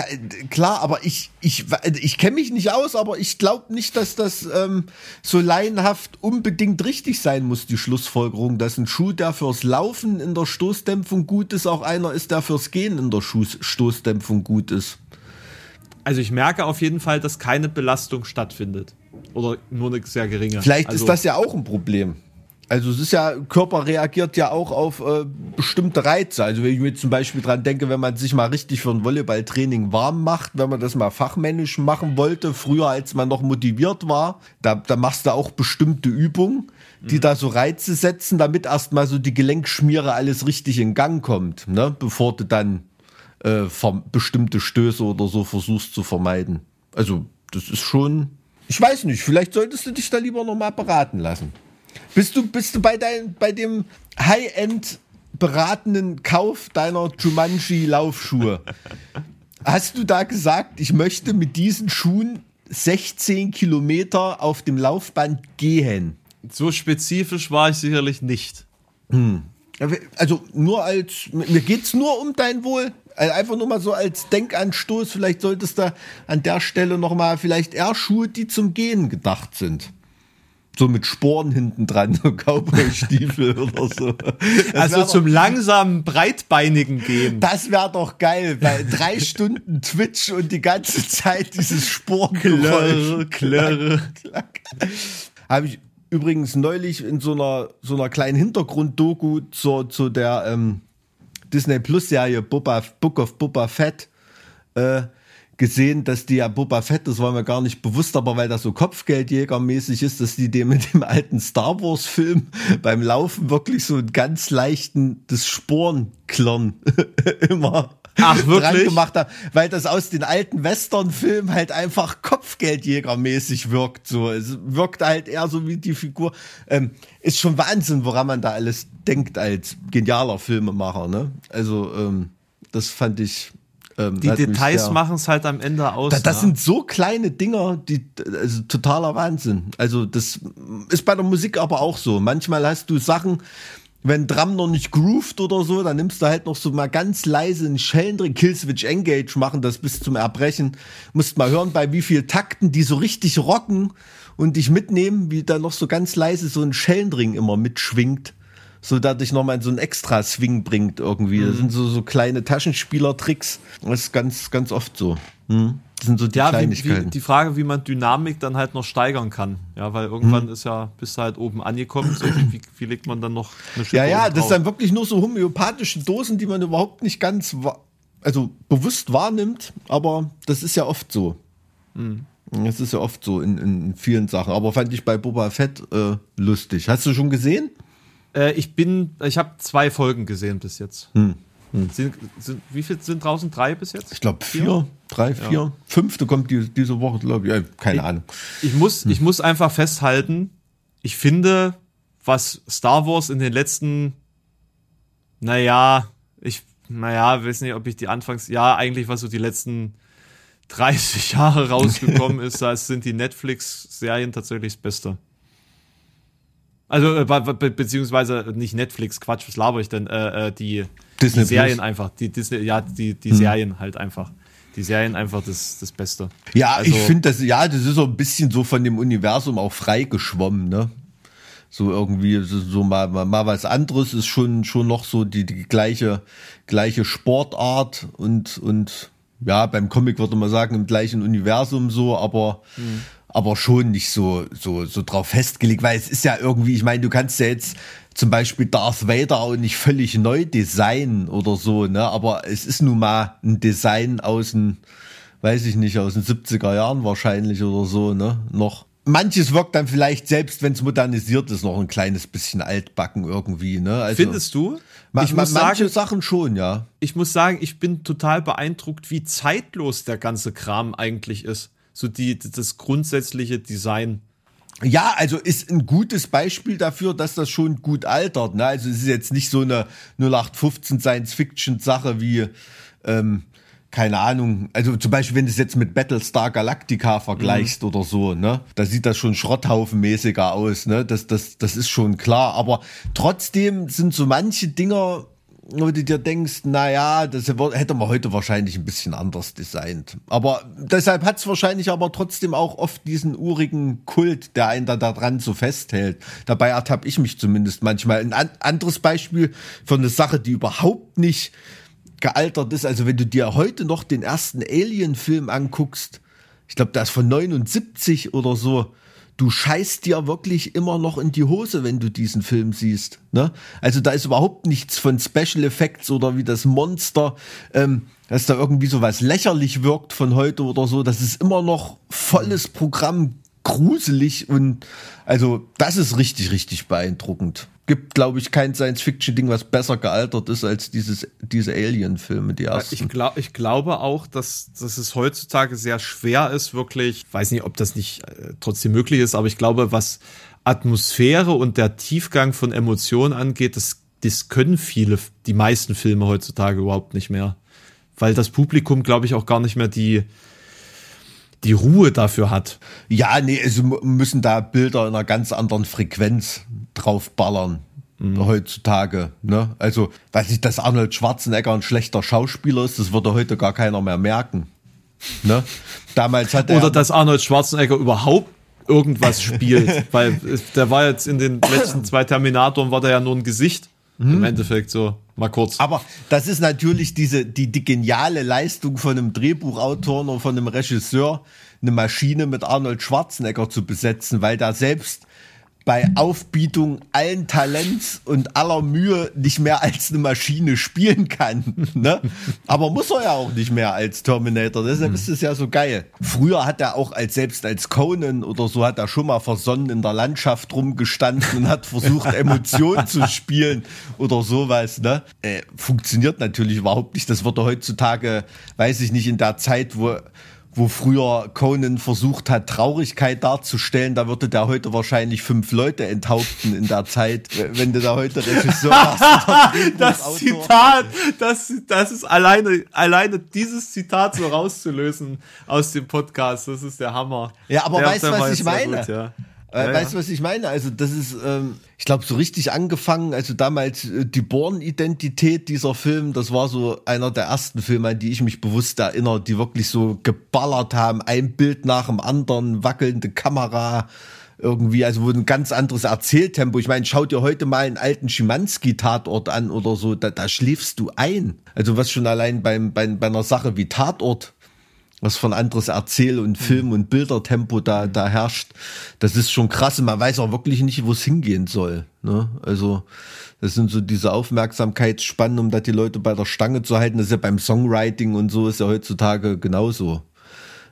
klar, aber ich, ich, ich kenne mich nicht aus, aber ich glaube nicht, dass das ähm, so laienhaft unbedingt richtig sein muss, die Schlussfolgerung, dass ein Schuh, der fürs Laufen in der Stoßdämpfung gut ist, auch einer ist, der fürs Gehen in der Schuh Stoßdämpfung gut ist. Also ich merke auf jeden Fall, dass keine Belastung stattfindet. Oder nur eine sehr geringe. Vielleicht also, ist das ja auch ein Problem. Also es ist ja, Körper reagiert ja auch auf äh, bestimmte Reize. Also wenn ich mir zum Beispiel dran denke, wenn man sich mal richtig für ein Volleyballtraining warm macht, wenn man das mal fachmännisch machen wollte, früher als man noch motiviert war, da, da machst du auch bestimmte Übungen, die mhm. da so Reize setzen, damit erstmal so die Gelenkschmiere alles richtig in Gang kommt, ne? bevor du dann äh, bestimmte Stöße oder so versuchst zu vermeiden. Also das ist schon, ich weiß nicht, vielleicht solltest du dich da lieber nochmal beraten lassen. Bist du, bist du bei, dein, bei dem High-End beratenden Kauf deiner Jumanji-Laufschuhe? Hast du da gesagt, ich möchte mit diesen Schuhen 16 Kilometer auf dem Laufband gehen? So spezifisch war ich sicherlich nicht. Hm. Also nur als, mir geht es nur um dein Wohl. Also einfach nur mal so als Denkanstoß. Vielleicht solltest du an der Stelle nochmal vielleicht eher Schuhe, die zum Gehen gedacht sind so mit Sporen hinten dran, so Cowboy-Stiefel (laughs) oder so. Das also zum doch, langsamen, breitbeinigen Gehen. Das wäre doch geil, weil drei (laughs) Stunden Twitch und die ganze Zeit dieses Sporengeräusch. Klirr, klirr. (laughs) Habe ich übrigens neulich in so einer, so einer kleinen Hintergrund-Doku zu, zu der ähm, Disney Plus-Serie Book of Boba Fett äh, gesehen, dass die ja Boba Fett, das war mir gar nicht bewusst, aber weil das so Kopfgeldjägermäßig ist, dass die dem mit dem alten Star Wars Film (laughs) beim Laufen wirklich so einen ganz leichten, das Sporenklirren (laughs) immer Ach, dran gemacht haben, weil das aus den alten Western-Filmen halt einfach Kopfgeldjägermäßig wirkt. So, es wirkt halt eher so wie die Figur. Ähm, ist schon Wahnsinn, woran man da alles denkt als genialer Filmemacher. Ne? Also ähm, das fand ich ähm, die Details machen es halt am Ende aus. Da, das ne? sind so kleine Dinger, die also totaler Wahnsinn. Also das ist bei der Musik aber auch so. Manchmal hast du Sachen, wenn Drum noch nicht grooved oder so, dann nimmst du halt noch so mal ganz leise einen Schellen drin, Killswitch Engage machen das bis zum Erbrechen. Musst mal hören, bei wie viel Takten die so richtig rocken und dich mitnehmen, wie da noch so ganz leise so ein Schellendring immer mitschwingt so dadurch nochmal so einen extra Swing bringt irgendwie. Mhm. Das sind so, so kleine Taschenspielertricks. Das ist ganz, ganz oft so. Mhm. Das sind so die ja, Kleinigkeiten. Wie, wie, die Frage, wie man Dynamik dann halt noch steigern kann. Ja, weil irgendwann mhm. ist ja, bist du halt oben angekommen. So, wie, wie legt man dann noch eine Schippe Ja, ja, das sind dann wirklich nur so homöopathische Dosen, die man überhaupt nicht ganz, also bewusst wahrnimmt. Aber das ist ja oft so. Mhm. Das ist ja oft so in, in vielen Sachen. Aber fand ich bei Boba Fett äh, lustig. Hast du schon gesehen? Äh, ich bin, ich habe zwei Folgen gesehen bis jetzt. Hm. Hm. Sind, sind, wie viel sind draußen? Drei bis jetzt? Ich glaube vier, drei, vier. Ja. Fünfte kommt die, diese Woche, glaube ich. Ja, keine ich, Ahnung. Ich muss, hm. ich muss einfach festhalten, ich finde, was Star Wars in den letzten, naja, ich, naja, weiß nicht, ob ich die Anfangs, ja, eigentlich was so die letzten 30 Jahre rausgekommen (laughs) ist, da sind die Netflix-Serien tatsächlich das Beste. Also äh, be beziehungsweise nicht Netflix, Quatsch, was laber ich denn? Äh, äh, die, die Serien Plus. einfach, die Disney, ja, die, die hm. Serien halt einfach. Die Serien einfach das, das Beste. Ja, also, ich finde das, ja, das ist so ein bisschen so von dem Universum auch freigeschwommen, ne? So irgendwie, so, so mal, mal, mal was anderes ist schon, schon noch so die, die gleiche, gleiche Sportart und, und ja, beim Comic würde man sagen, im gleichen Universum so, aber mhm aber schon nicht so, so, so drauf festgelegt, weil es ist ja irgendwie, ich meine, du kannst ja jetzt zum Beispiel Darth Vader auch nicht völlig neu designen oder so, ne, aber es ist nun mal ein Design aus den, weiß ich nicht, aus den 70er Jahren wahrscheinlich oder so, ne, noch. manches wirkt dann vielleicht, selbst wenn es modernisiert ist, noch ein kleines bisschen altbacken irgendwie. Ne? Also, Findest du? Ma ich muss manche sagen, Sachen schon, ja. Ich muss sagen, ich bin total beeindruckt, wie zeitlos der ganze Kram eigentlich ist. So die, das grundsätzliche Design. Ja, also ist ein gutes Beispiel dafür, dass das schon gut altert. Ne? Also es ist jetzt nicht so eine 0815 Science-Fiction-Sache wie ähm, keine Ahnung, also zum Beispiel, wenn du es jetzt mit Battlestar Galactica vergleichst mhm. oder so, ne, da sieht das schon schrotthaufenmäßiger aus, ne, das, das, das ist schon klar, aber trotzdem sind so manche Dinger, wo du dir denkst, na ja, das hätte man heute wahrscheinlich ein bisschen anders designt. Aber deshalb hat es wahrscheinlich aber trotzdem auch oft diesen urigen Kult, der einen da dran so festhält. Dabei ertappe ich mich zumindest manchmal. Ein anderes Beispiel für eine Sache, die überhaupt nicht gealtert ist. Also wenn du dir heute noch den ersten Alien-Film anguckst, ich glaube, der ist von 79 oder so, du scheißt dir wirklich immer noch in die Hose, wenn du diesen Film siehst. Ne? Also da ist überhaupt nichts von Special Effects oder wie das Monster, ähm, dass da irgendwie so was lächerlich wirkt von heute oder so. Das ist immer noch volles Programm, gruselig und also das ist richtig, richtig beeindruckend gibt, glaube ich, kein Science-Fiction-Ding, was besser gealtert ist als dieses, diese Alien-Filme, die ersten. Ich, glaub, ich glaube auch, dass, dass es heutzutage sehr schwer ist, wirklich, ich weiß nicht, ob das nicht äh, trotzdem möglich ist, aber ich glaube, was Atmosphäre und der Tiefgang von Emotionen angeht, das, das können viele, die meisten Filme heutzutage überhaupt nicht mehr. Weil das Publikum, glaube ich, auch gar nicht mehr die, die Ruhe dafür hat. Ja, nee, es müssen da Bilder in einer ganz anderen Frequenz draufballern. Mhm. heutzutage. Ne? Also, weiß ich, dass Arnold Schwarzenegger ein schlechter Schauspieler ist, das würde heute gar keiner mehr merken. Ne? Damals hat er Oder dass Arnold Schwarzenegger überhaupt irgendwas spielt, (laughs) weil der war jetzt in den letzten zwei Terminatoren war der ja nur ein Gesicht. Mhm. Im Endeffekt so, mal kurz. Aber das ist natürlich diese, die, die geniale Leistung von einem Drehbuchautor oder von einem Regisseur, eine Maschine mit Arnold Schwarzenegger zu besetzen, weil da selbst bei Aufbietung allen Talents und aller Mühe nicht mehr als eine Maschine spielen kann. (laughs) Ne? Aber muss er ja auch nicht mehr als Terminator. Deshalb ist es ja so geil. Früher hat er auch als selbst als Conan oder so hat er schon mal versonnen in der Landschaft rumgestanden und hat versucht, (laughs) Emotionen zu spielen oder sowas. Ne? Äh, funktioniert natürlich überhaupt nicht. Das wurde heutzutage, weiß ich nicht, in der Zeit, wo wo früher Conan versucht hat, Traurigkeit darzustellen, da würde der heute wahrscheinlich fünf Leute enthaupten in der Zeit, wenn du da heute Regisseur (laughs) hast. das Zitat, das, das ist alleine, alleine dieses Zitat so rauszulösen aus dem Podcast, das ist der Hammer. Ja, aber der, weißt du, was ich meine? Gut, ja. Äh, ja, weißt du, was ich meine? Also, das ist, ähm, ich glaube, so richtig angefangen, also damals äh, die Born-Identität dieser Film, das war so einer der ersten Filme, an die ich mich bewusst erinnere, die wirklich so geballert haben, ein Bild nach dem anderen, wackelnde Kamera, irgendwie, also wo ein ganz anderes Erzähltempo. Ich meine, schau dir heute mal einen alten Schimanski-Tatort an oder so, da, da schläfst du ein. Also was schon allein beim, bei, bei einer Sache wie Tatort was von anderes Erzähl- und Film- und Bildertempo da, da herrscht. Das ist schon krass und man weiß auch wirklich nicht, wo es hingehen soll. Ne? Also, das sind so diese Aufmerksamkeitsspannen, um da die Leute bei der Stange zu halten. Das ist ja beim Songwriting und so ist ja heutzutage genauso.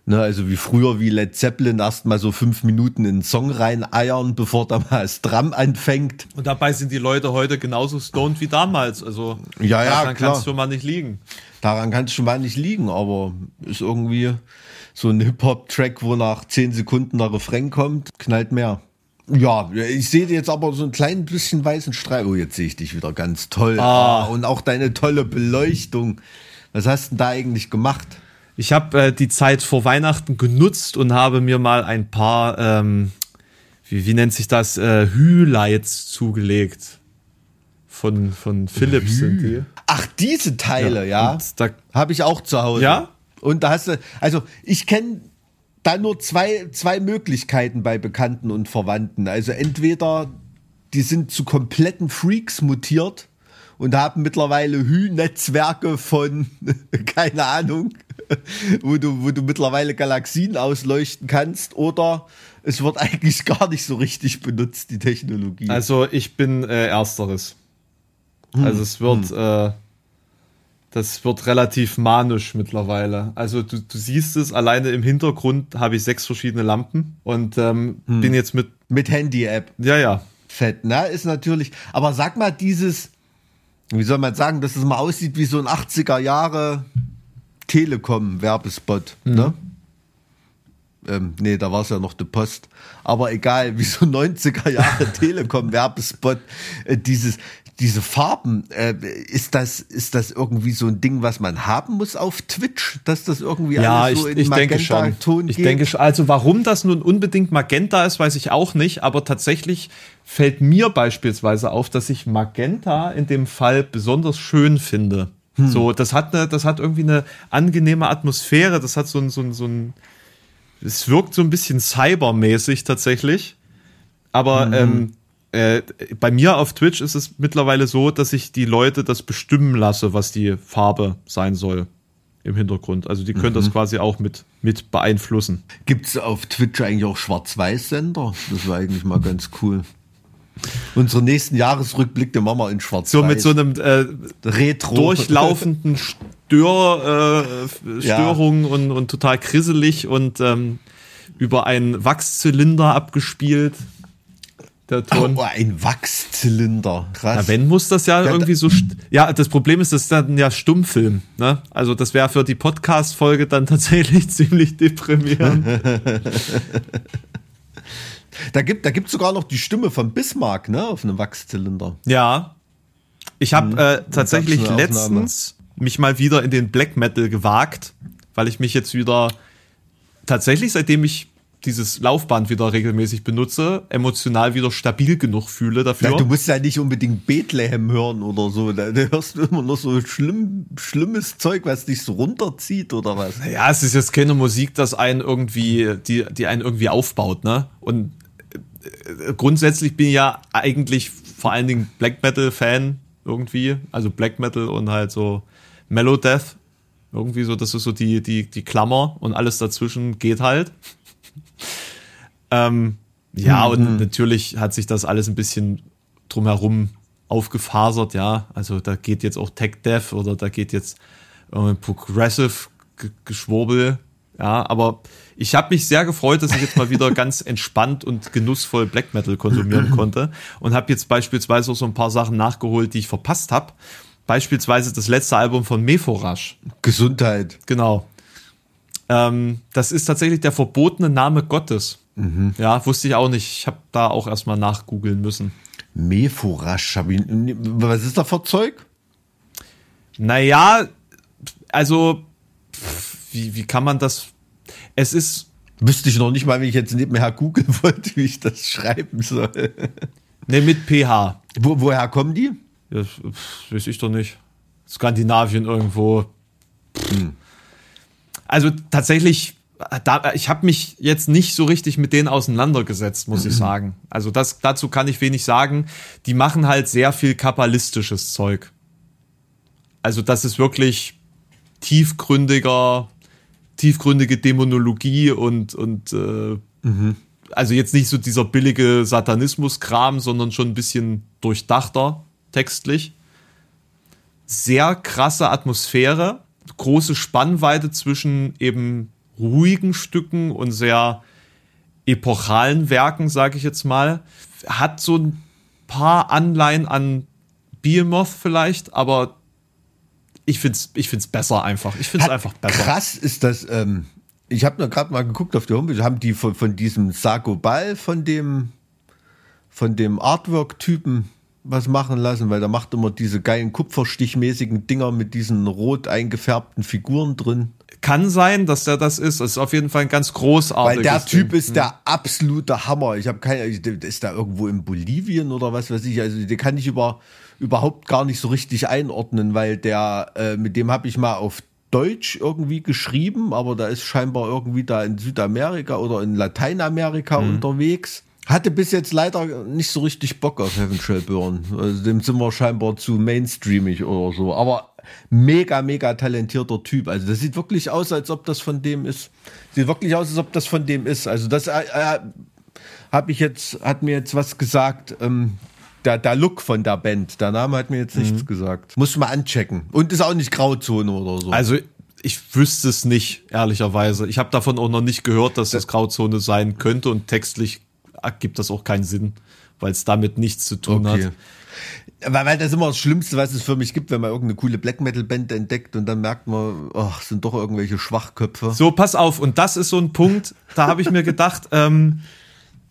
Ne, also wie früher, wie Led Zeppelin erst mal so fünf Minuten in den Song reineiern, bevor da mal das Drum anfängt. Und dabei sind die Leute heute genauso stoned wie damals. Also ja, ja, daran kann es schon mal nicht liegen. Daran kann es schon mal nicht liegen, aber ist irgendwie so ein Hip-Hop-Track, wo nach zehn Sekunden der Refrain kommt, knallt mehr. Ja, ich sehe jetzt aber so ein klein bisschen weißen Streif. Oh, jetzt sehe ich dich wieder ganz toll. Ah. Und auch deine tolle Beleuchtung. Was hast du denn da eigentlich gemacht? Ich habe äh, die Zeit vor Weihnachten genutzt und habe mir mal ein paar, ähm, wie, wie nennt sich das, äh, Hü-Lights zugelegt. Von, von Philips Hü. sind die. Ach, diese Teile, ja. ja. Habe ich auch zu Hause. Ja? Und da hast du, also ich kenne da nur zwei, zwei Möglichkeiten bei Bekannten und Verwandten. Also entweder die sind zu kompletten Freaks mutiert und haben mittlerweile Hü-Netzwerke von, (laughs) keine Ahnung, wo du, wo du mittlerweile Galaxien ausleuchten kannst oder es wird eigentlich gar nicht so richtig benutzt, die Technologie. Also ich bin äh, ersteres. Hm. Also es wird, hm. äh, Das wird relativ manisch mittlerweile. Also du, du siehst es, alleine im Hintergrund habe ich sechs verschiedene Lampen und ähm, hm. bin jetzt mit. Mit Handy-App. Ja, ja. Fett, ne? Ist natürlich. Aber sag mal, dieses, wie soll man sagen, dass es mal aussieht wie so ein 80er Jahre Telekom-Werbespot, mhm. ne? Ähm, nee, da war es ja noch die Post. Aber egal, wie so 90er Jahre (laughs) Telekom-Werbespot, äh, dieses, diese Farben, äh, ist das, ist das irgendwie so ein Ding, was man haben muss auf Twitch, dass das irgendwie ja, alles so ich, in ich denke schon. Ton ich geht? denke schon. Also warum das nun unbedingt Magenta ist, weiß ich auch nicht, aber tatsächlich fällt mir beispielsweise auf, dass ich Magenta in dem Fall besonders schön finde. Hm. So, das hat eine, das hat irgendwie eine angenehme Atmosphäre, das hat so ein, so ein, so ein es wirkt so ein bisschen cybermäßig tatsächlich. Aber mhm. ähm, äh, bei mir auf Twitch ist es mittlerweile so, dass ich die Leute das bestimmen lasse, was die Farbe sein soll im Hintergrund. Also die können mhm. das quasi auch mit, mit beeinflussen. Gibt es auf Twitch eigentlich auch Schwarz-Weiß-Sender? Das war eigentlich mal ganz cool. Unsere nächsten Jahresrückblick, den machen wir in Schwarz-Weiß. So mit so einem äh, Retro. durchlaufenden (laughs) Stör, äh, Störungen ja. und, und total krisselig und ähm, über einen Wachszylinder abgespielt der Ton. Oh, ein Wachszylinder. Krass. Na, wenn muss das ja, ja irgendwie so. Ja, das Problem ist, das ist dann ja Stummfilm. Ne? Also, das wäre für die Podcast-Folge dann tatsächlich (laughs) ziemlich deprimierend. (laughs) da gibt da gibt's sogar noch die Stimme von Bismarck, ne, auf einem Wachszylinder. Ja. Ich habe mhm. äh, tatsächlich letztens mich mal wieder in den Black Metal gewagt, weil ich mich jetzt wieder tatsächlich, seitdem ich dieses Laufband wieder regelmäßig benutze, emotional wieder stabil genug fühle dafür. Ja, du musst ja nicht unbedingt Bethlehem hören oder so. Da hörst du immer noch so schlimm, schlimmes Zeug, was dich so runterzieht oder was. Ja, es ist jetzt keine Musik, das einen irgendwie, die, die einen irgendwie aufbaut, ne? Und äh, grundsätzlich bin ich ja eigentlich vor allen Dingen Black Metal Fan irgendwie. Also Black Metal und halt so Mellow Death. Irgendwie so, das ist so die, die, die Klammer und alles dazwischen geht halt. Ähm, ja, mhm. und natürlich hat sich das alles ein bisschen drumherum aufgefasert, ja. Also da geht jetzt auch Tech Dev oder da geht jetzt äh, Progressive Geschwurbel, ja. Aber ich habe mich sehr gefreut, dass ich jetzt mal wieder (laughs) ganz entspannt und genussvoll Black Metal konsumieren (clears throat) konnte und habe jetzt beispielsweise auch so ein paar Sachen nachgeholt, die ich verpasst habe. Beispielsweise das letzte Album von Meforash. Gesundheit. Genau. Ähm, das ist tatsächlich der verbotene Name Gottes. Mhm. Ja, wusste ich auch nicht. Ich habe da auch erstmal nachgoogeln müssen. Meforasch, was ist da für Zeug? Naja, also, wie, wie kann man das? Es ist. Wüsste ich noch nicht mal, wenn ich jetzt nebenher googeln (laughs) wollte, wie ich das schreiben soll. (laughs) Ne, mit PH. Wo, woher kommen die? Ja, weiß ich doch nicht. Skandinavien irgendwo. Hm. Also tatsächlich da, ich habe mich jetzt nicht so richtig mit denen auseinandergesetzt, muss ich (clears throat) sagen. Also das, dazu kann ich wenig sagen. Die machen halt sehr viel kabbalistisches Zeug. Also das ist wirklich tiefgründiger, tiefgründige Dämonologie und, und äh, mhm. also jetzt nicht so dieser billige Satanismus-Kram, sondern schon ein bisschen durchdachter textlich. Sehr krasse Atmosphäre, große Spannweite zwischen eben ruhigen Stücken und sehr epochalen Werken, sage ich jetzt mal. Hat so ein paar Anleihen an Behemoth vielleicht, aber ich finde es ich find's besser einfach. Ich finde es einfach besser. Krass ist das, ähm, ich habe nur gerade mal geguckt auf der Homepage, haben die von, von diesem Sago Ball, von dem, von dem Artwork-Typen was machen lassen, weil der macht immer diese geilen kupferstichmäßigen Dinger mit diesen rot eingefärbten Figuren drin. Kann sein, dass der das ist. Das ist auf jeden Fall ein ganz großartiges Weil der Typ Ding. ist der hm. absolute Hammer. Ich habe keine, ist da irgendwo in Bolivien oder was weiß ich. Also den kann ich über, überhaupt gar nicht so richtig einordnen, weil der, äh, mit dem habe ich mal auf Deutsch irgendwie geschrieben, aber da ist scheinbar irgendwie da in Südamerika oder in Lateinamerika mhm. unterwegs. Hatte bis jetzt leider nicht so richtig Bock auf Heaven Shall Burn. Also dem sind wir scheinbar zu mainstreamig oder so. Aber mega, mega talentierter Typ. Also das sieht wirklich aus, als ob das von dem ist. Sieht wirklich aus, als ob das von dem ist. Also das äh, äh, habe ich jetzt, hat mir jetzt was gesagt. Ähm, der, der Look von der Band. Der Name hat mir jetzt nichts mhm. gesagt. Muss mal anchecken. Und ist auch nicht Grauzone oder so. Also ich wüsste es nicht, ehrlicherweise. Ich habe davon auch noch nicht gehört, dass das, das Grauzone sein könnte und textlich gibt das auch keinen Sinn, weil es damit nichts zu tun okay. hat. Weil, weil das ist immer das Schlimmste, was es für mich gibt, wenn man irgendeine coole Black Metal Band entdeckt und dann merkt man, ach, sind doch irgendwelche Schwachköpfe. So, pass auf. Und das ist so ein Punkt, da habe ich mir gedacht, (laughs) ähm,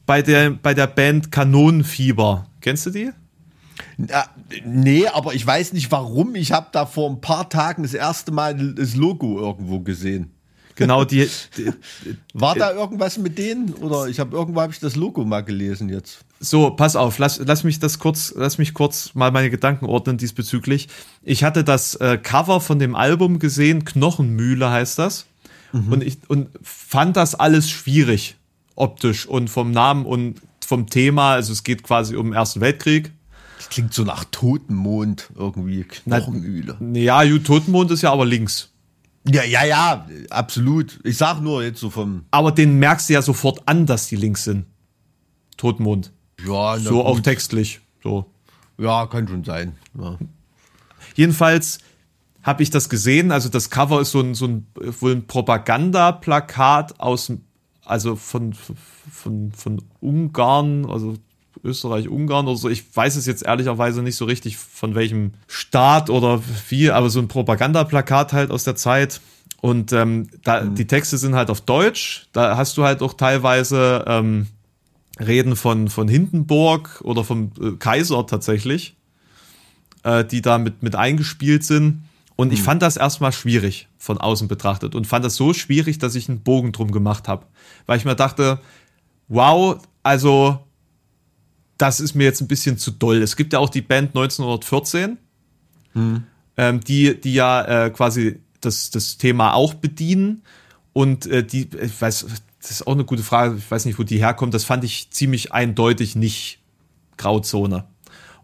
bei der, bei der Band Kanonenfieber. Kennst du die? Ja, nee, aber ich weiß nicht warum. Ich habe da vor ein paar Tagen das erste Mal das Logo irgendwo gesehen. Genau, die, die war da irgendwas mit denen oder ich habe irgendwo habe ich das Logo mal gelesen jetzt. So, pass auf, lass, lass mich das kurz, lass mich kurz mal meine Gedanken ordnen diesbezüglich. Ich hatte das äh, Cover von dem Album gesehen, Knochenmühle heißt das, mhm. und ich und fand das alles schwierig optisch und vom Namen und vom Thema. Also es geht quasi um den Ersten Weltkrieg. Das klingt so nach Totenmond irgendwie, Knochenmühle. Na, ja, Totenmond ist ja aber links. Ja, ja, ja, absolut. Ich sag nur jetzt so vom. Aber den merkst du ja sofort an, dass die links sind. Totenmond. Ja, so gut. auch textlich. So. Ja, kann schon sein. Ja. Jedenfalls habe ich das gesehen. Also das Cover ist so ein, so ein wohl ein Propagandaplakat aus, also von, von, von Ungarn, also Österreich, Ungarn oder so. Ich weiß es jetzt ehrlicherweise nicht so richtig von welchem Staat oder wie, aber so ein Propagandaplakat halt aus der Zeit. Und ähm, da, mhm. die Texte sind halt auf Deutsch. Da hast du halt auch teilweise ähm, Reden von, von Hindenburg oder vom äh, Kaiser tatsächlich, äh, die da mit, mit eingespielt sind. Und ich hm. fand das erstmal schwierig von außen betrachtet und fand das so schwierig, dass ich einen Bogen drum gemacht habe. Weil ich mir dachte, wow, also das ist mir jetzt ein bisschen zu doll. Es gibt ja auch die Band 1914, hm. ähm, die, die ja äh, quasi das, das Thema auch bedienen. Und äh, die, ich weiß, das ist auch eine gute Frage. Ich weiß nicht, wo die herkommt. Das fand ich ziemlich eindeutig nicht Grauzone.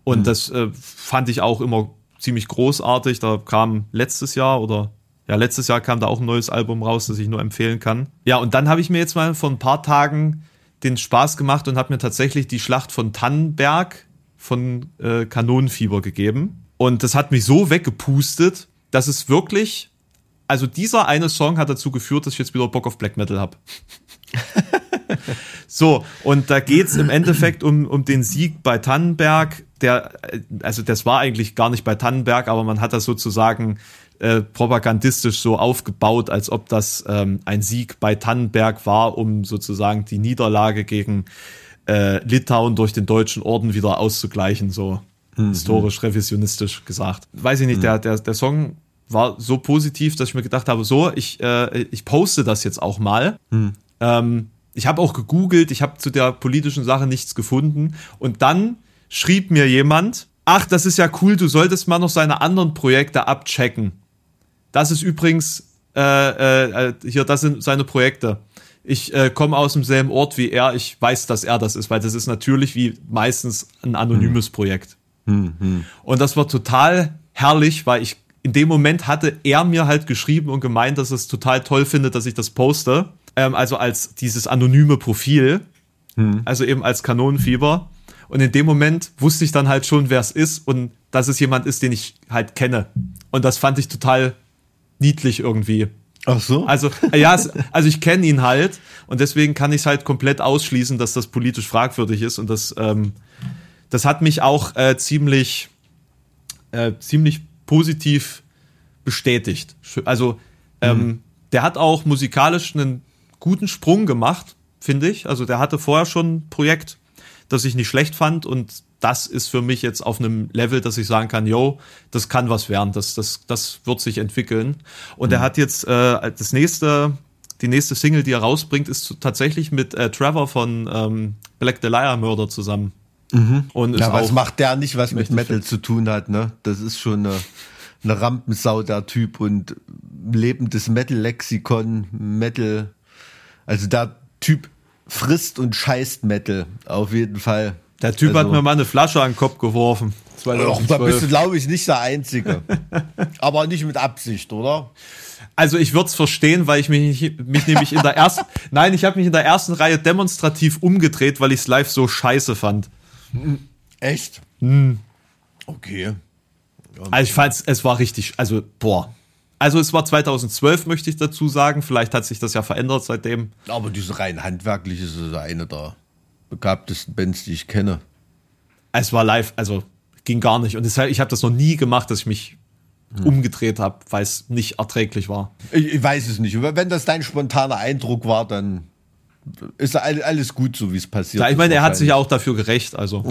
Und mhm. das äh, fand ich auch immer ziemlich großartig. Da kam letztes Jahr oder ja, letztes Jahr kam da auch ein neues Album raus, das ich nur empfehlen kann. Ja, und dann habe ich mir jetzt mal vor ein paar Tagen den Spaß gemacht und habe mir tatsächlich die Schlacht von Tannenberg von äh, Kanonenfieber gegeben. Und das hat mich so weggepustet, dass es wirklich, also dieser eine Song hat dazu geführt, dass ich jetzt wieder Bock auf Black Metal habe. (laughs) so, und da geht's im Endeffekt um, um den Sieg bei Tannenberg. Der, also das war eigentlich gar nicht bei Tannenberg, aber man hat das sozusagen äh, propagandistisch so aufgebaut, als ob das ähm, ein Sieg bei Tannenberg war, um sozusagen die Niederlage gegen äh, Litauen durch den deutschen Orden wieder auszugleichen, so mhm. historisch revisionistisch gesagt. Weiß ich nicht, mhm. der, der, der Song war so positiv, dass ich mir gedacht habe, so, ich, äh, ich poste das jetzt auch mal. Mhm. Ähm, ich habe auch gegoogelt, ich habe zu der politischen Sache nichts gefunden. Und dann schrieb mir jemand, ach, das ist ja cool, du solltest mal noch seine anderen Projekte abchecken. Das ist übrigens, äh, äh, hier, das sind seine Projekte. Ich äh, komme aus demselben Ort wie er, ich weiß, dass er das ist, weil das ist natürlich wie meistens ein anonymes hm. Projekt. Hm, hm. Und das war total herrlich, weil ich in dem Moment hatte er mir halt geschrieben und gemeint, dass es total toll findet, dass ich das poste ähm, also als dieses anonyme Profil, hm. also eben als Kanonenfieber. Und in dem Moment wusste ich dann halt schon, wer es ist und dass es jemand ist, den ich halt kenne. Und das fand ich total niedlich irgendwie. Ach so. Also, ja, also ich kenne ihn halt und deswegen kann ich es halt komplett ausschließen, dass das politisch fragwürdig ist. Und das, ähm, das hat mich auch äh, ziemlich, äh, ziemlich positiv bestätigt. Also, ähm, mhm. der hat auch musikalisch einen guten Sprung gemacht, finde ich. Also der hatte vorher schon ein Projekt, das ich nicht schlecht fand und das ist für mich jetzt auf einem Level, dass ich sagen kann, yo, das kann was werden, das, das, das wird sich entwickeln. Und mhm. er hat jetzt äh, das nächste, die nächste Single, die er rausbringt, ist tatsächlich mit äh, Trevor von ähm, Black the Liar Murder zusammen. Mhm. Und ja, was macht der nicht, was mit Metal zu tun hat, ne? Das ist schon eine, eine Rampensau, der Typ und lebendes Metal-Lexikon, Metal also der Typ frisst und scheißt Metal, auf jeden Fall. Der Typ also, hat mir mal eine Flasche an den Kopp geworfen. Doch, da bist du, glaube ich, nicht der Einzige. (laughs) Aber nicht mit Absicht, oder? Also ich würde es verstehen, weil ich mich, mich nämlich in der ersten, (laughs) nein, ich habe mich in der ersten Reihe demonstrativ umgedreht, weil ich es live so scheiße fand. Echt? Hm. Okay. Also ich fand es war richtig, also boah. Also es war 2012, möchte ich dazu sagen. Vielleicht hat sich das ja verändert seitdem. Aber diese rein handwerklich ist eine der begabtesten Bands, die ich kenne. Es war live, also ging gar nicht. Und deshalb, ich habe das noch nie gemacht, dass ich mich hm. umgedreht habe, weil es nicht erträglich war. Ich, ich, weiß es nicht. Wenn das dein spontaner Eindruck war, dann ist alles gut, so wie es passiert. Ja, ich meine, er hat sich auch dafür gerecht, also.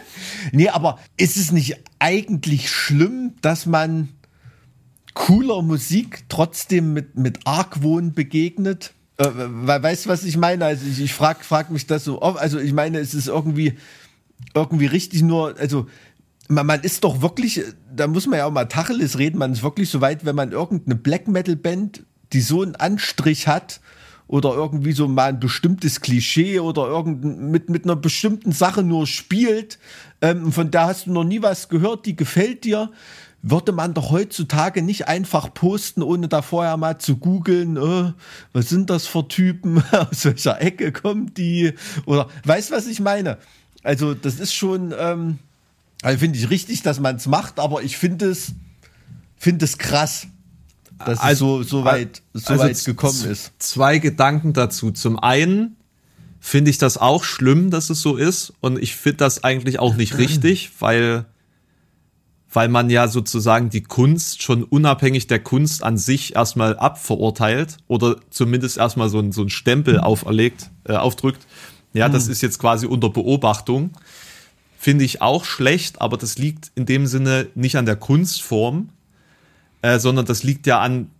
(laughs) nee, aber ist es nicht eigentlich schlimm, dass man cooler Musik trotzdem mit, mit Argwohn begegnet? Äh, weißt du, was ich meine? Also ich, ich frage frag mich das so oft. Also ich meine, es ist irgendwie, irgendwie richtig nur, also man, man ist doch wirklich, da muss man ja auch mal Tacheles reden, man ist wirklich so weit, wenn man irgendeine Black Metal Band, die so einen Anstrich hat, oder irgendwie so mal ein bestimmtes Klischee oder irgendein, mit, mit einer bestimmten Sache nur spielt, ähm, von der hast du noch nie was gehört, die gefällt dir, würde man doch heutzutage nicht einfach posten, ohne da vorher mal zu googeln, äh, was sind das für Typen, (laughs) aus welcher Ecke kommt die, oder weißt was ich meine? Also das ist schon, ähm, also finde ich richtig, dass man es macht, aber ich finde es, finde es krass dass also, es so, so weit, so also weit gekommen ist. Zwei Gedanken dazu. Zum einen finde ich das auch schlimm, dass es so ist. Und ich finde das eigentlich auch nicht (clears throat) richtig, weil, weil man ja sozusagen die Kunst schon unabhängig der Kunst an sich erstmal abverurteilt oder zumindest erstmal so, ein, so einen Stempel auferlegt, äh, aufdrückt. Ja, das mhm. ist jetzt quasi unter Beobachtung. Finde ich auch schlecht, aber das liegt in dem Sinne nicht an der Kunstform, äh, sondern das liegt ja an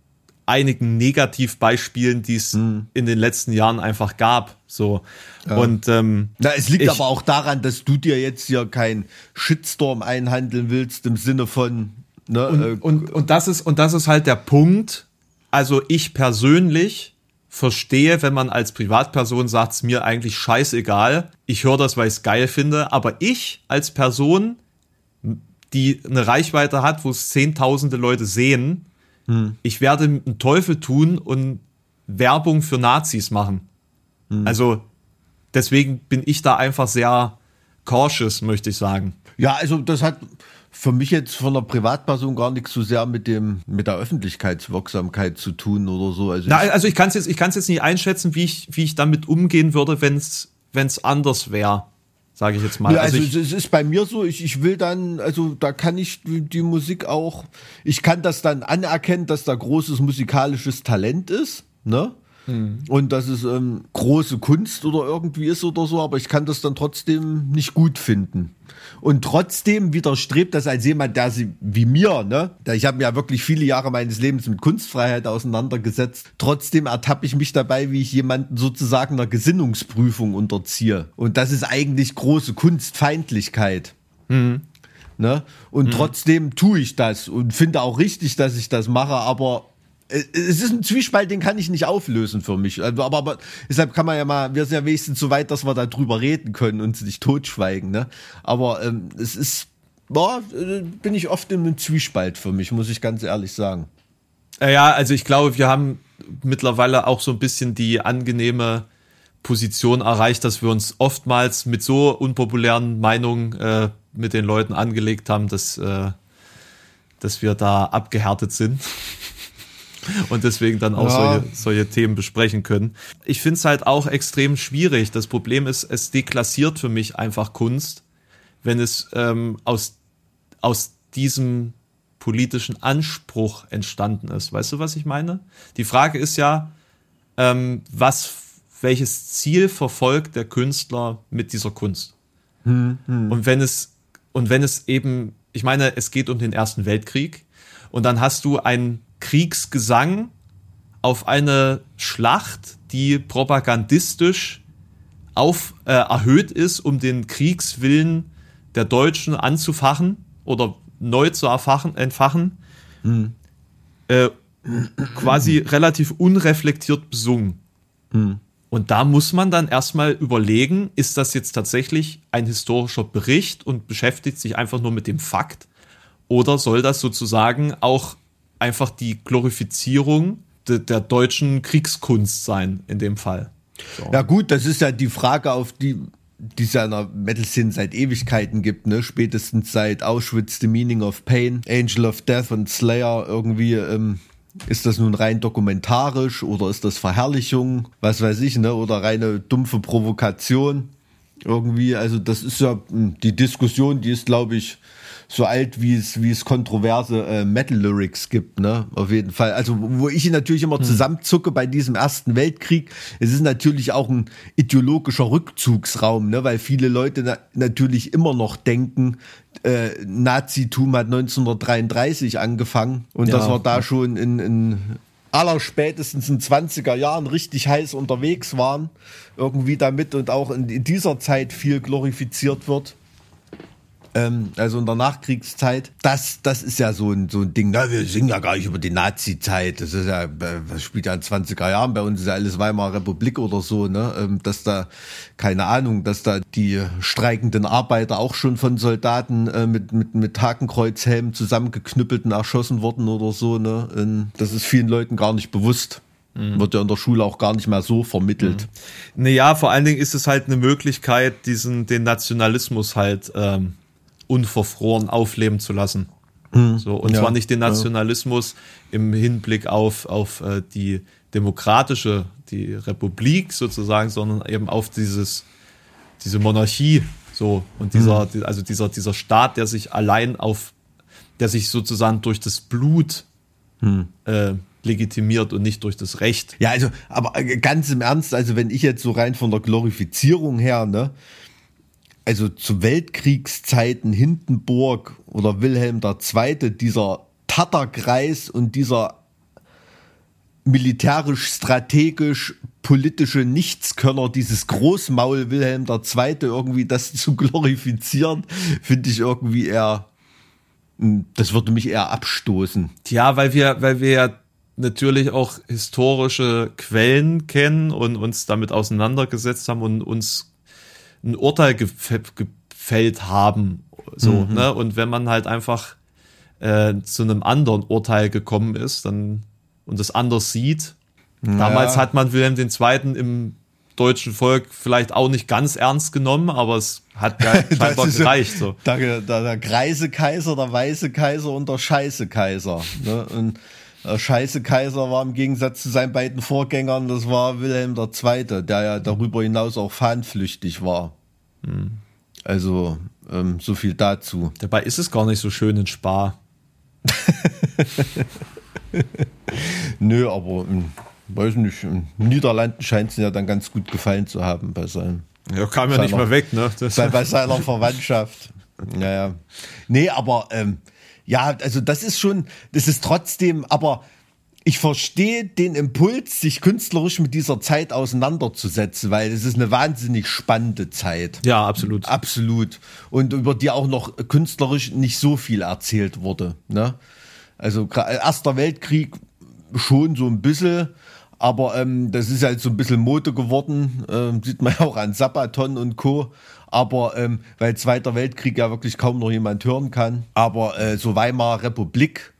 einigen Negativbeispielen, die es hm. in den letzten Jahren einfach gab. So ja. und ähm, Na, es liegt ich, aber auch daran, dass du dir jetzt hier kein Shitstorm einhandeln willst im Sinne von ne, und, äh, und, und das ist und das ist halt der Punkt. Also ich persönlich verstehe, wenn man als Privatperson sagt, es mir eigentlich scheißegal. Ich höre das, weil ich es geil finde. Aber ich als Person die eine Reichweite hat, wo es zehntausende Leute sehen, hm. ich werde einen Teufel tun und Werbung für Nazis machen. Hm. Also deswegen bin ich da einfach sehr cautious, möchte ich sagen. Ja, also das hat für mich jetzt von einer Privatperson gar nichts so sehr mit dem mit der Öffentlichkeitswirksamkeit zu tun oder so. Also Na, ich, also ich kann es jetzt ich kann es jetzt nicht einschätzen, wie ich wie ich damit umgehen würde, wenn es wenn es anders wäre sage ich jetzt mal. Ja, also, also es ist bei mir so, ich, ich will dann, also da kann ich die Musik auch, ich kann das dann anerkennen, dass da großes musikalisches Talent ist, ne? Mhm. Und dass es ähm, große Kunst oder irgendwie ist oder so, aber ich kann das dann trotzdem nicht gut finden. Und trotzdem widerstrebt das als jemand, der sie wie mir, ne, ich habe mir ja wirklich viele Jahre meines Lebens mit Kunstfreiheit auseinandergesetzt. Trotzdem ertappe ich mich dabei, wie ich jemanden sozusagen einer Gesinnungsprüfung unterziehe. Und das ist eigentlich große Kunstfeindlichkeit. Mhm. Ne? Und mhm. trotzdem tue ich das und finde auch richtig, dass ich das mache, aber es ist ein Zwiespalt, den kann ich nicht auflösen für mich. Also, aber, aber deshalb kann man ja mal, wir sind ja wenigstens so weit, dass wir da drüber reden können und nicht totschweigen. Ne? Aber ähm, es ist, boah, bin ich oft in einem Zwiespalt für mich, muss ich ganz ehrlich sagen. Ja, also ich glaube, wir haben mittlerweile auch so ein bisschen die angenehme Position erreicht, dass wir uns oftmals mit so unpopulären Meinungen äh, mit den Leuten angelegt haben, dass, äh, dass wir da abgehärtet sind (laughs) (laughs) und deswegen dann auch ja. solche, solche Themen besprechen können. Ich finde es halt auch extrem schwierig. Das Problem ist, es deklassiert für mich einfach Kunst, wenn es ähm, aus, aus diesem politischen Anspruch entstanden ist. Weißt du, was ich meine? Die Frage ist ja, ähm, was, welches Ziel verfolgt der Künstler mit dieser Kunst? Hm, hm. Und wenn es, und wenn es eben, ich meine, es geht um den Ersten Weltkrieg und dann hast du ein Kriegsgesang auf eine Schlacht, die propagandistisch auf, äh, erhöht ist, um den Kriegswillen der Deutschen anzufachen oder neu zu erfachen, entfachen, hm. äh, quasi relativ unreflektiert besungen. Hm. Und da muss man dann erstmal überlegen, ist das jetzt tatsächlich ein historischer Bericht und beschäftigt sich einfach nur mit dem Fakt? Oder soll das sozusagen auch einfach die Glorifizierung de, der deutschen Kriegskunst sein, in dem Fall. So. Ja gut, das ist ja die Frage, auf die die es ja in der Metal-Szene seit Ewigkeiten gibt, ne? Spätestens seit Auschwitz, The Meaning of Pain, Angel of Death und Slayer irgendwie, ähm, ist das nun rein dokumentarisch oder ist das Verherrlichung, was weiß ich, ne? Oder reine dumpfe Provokation? Irgendwie, also das ist ja hm, die Diskussion, die ist, glaube ich, so alt, wie es, wie es kontroverse äh, Metal-Lyrics gibt, ne? Auf jeden Fall. Also, wo ich natürlich immer hm. zusammenzucke bei diesem Ersten Weltkrieg, es ist natürlich auch ein ideologischer Rückzugsraum, ne? Weil viele Leute na natürlich immer noch denken, äh, Nazitum hat 1933 angefangen und ja. dass wir da schon in, in aller spätestens in 20er Jahren richtig heiß unterwegs waren, irgendwie damit und auch in dieser Zeit viel glorifiziert wird ähm, also in der Nachkriegszeit. Das, das ist ja so ein, so ein Ding. Na, wir singen ja gar nicht über die Nazi-Zeit. Das ist ja, das spielt ja in 20er Jahren. Bei uns ist ja alles Weimarer Republik oder so, ne? Ähm, dass da, keine Ahnung, dass da die streikenden Arbeiter auch schon von Soldaten äh, mit, mit, mit Hakenkreuzhelmen zusammengeknüppelt und erschossen wurden oder so, ne? Und das ist vielen Leuten gar nicht bewusst. Mhm. Wird ja in der Schule auch gar nicht mehr so vermittelt. Mhm. Naja, vor allen Dingen ist es halt eine Möglichkeit, diesen, den Nationalismus halt ähm, unverfroren aufleben zu lassen. Mhm. So, und ja, zwar nicht den Nationalismus ja. im Hinblick auf, auf äh, die demokratische, die Republik sozusagen, sondern eben auf dieses, diese Monarchie, so, und dieser, mhm. also dieser, dieser Staat, der sich allein auf, der sich sozusagen durch das Blut mhm. äh, legitimiert und nicht durch das Recht. Ja, also, aber äh, ganz im Ernst, also wenn ich jetzt so rein von der Glorifizierung her, ne, also zu Weltkriegszeiten Hindenburg oder Wilhelm II., dieser Tatterkreis und dieser militärisch-strategisch politische Nichtskönner, dieses Großmaul Wilhelm II. irgendwie das zu glorifizieren, finde ich irgendwie eher, hm, das würde mich eher abstoßen. Ja, weil wir, weil wir ja natürlich auch historische Quellen kennen und uns damit auseinandergesetzt haben und uns ein Urteil gefällt haben. So, mhm. ne? Und wenn man halt einfach äh, zu einem anderen Urteil gekommen ist, dann und das anders sieht. Ja. Damals hat man Wilhelm II. im deutschen Volk vielleicht auch nicht ganz ernst genommen, aber es hat ja (laughs) scheinbar gereicht. So. Der, der, der greise Kaiser, der weiße Kaiser und der scheiße Kaiser. Ne? Und scheiße Kaiser war im Gegensatz zu seinen beiden Vorgängern, das war Wilhelm II., der ja darüber hinaus auch fahnenflüchtig war. Hm. Also, ähm, so viel dazu. Dabei ist es gar nicht so schön in Spa. (laughs) Nö, aber in, weiß nicht, in Niederlanden scheint es ja dann ganz gut gefallen zu haben bei seinem. Ja, kam ja seiner, nicht mehr weg, ne? (laughs) Bei, bei seiner (laughs) Verwandtschaft. Naja. Nee, aber ähm, ja, also das ist schon, das ist trotzdem, aber ich verstehe den Impuls, sich künstlerisch mit dieser Zeit auseinanderzusetzen, weil es ist eine wahnsinnig spannende Zeit. Ja, absolut. Absolut. Und über die auch noch künstlerisch nicht so viel erzählt wurde. Ne? Also Erster Weltkrieg schon so ein bisschen, aber ähm, das ist halt so ein bisschen Mode geworden, ähm, sieht man ja auch an Sabaton und Co. Aber ähm, weil Zweiter Weltkrieg ja wirklich kaum noch jemand hören kann. Aber äh, so Weimarer Republik,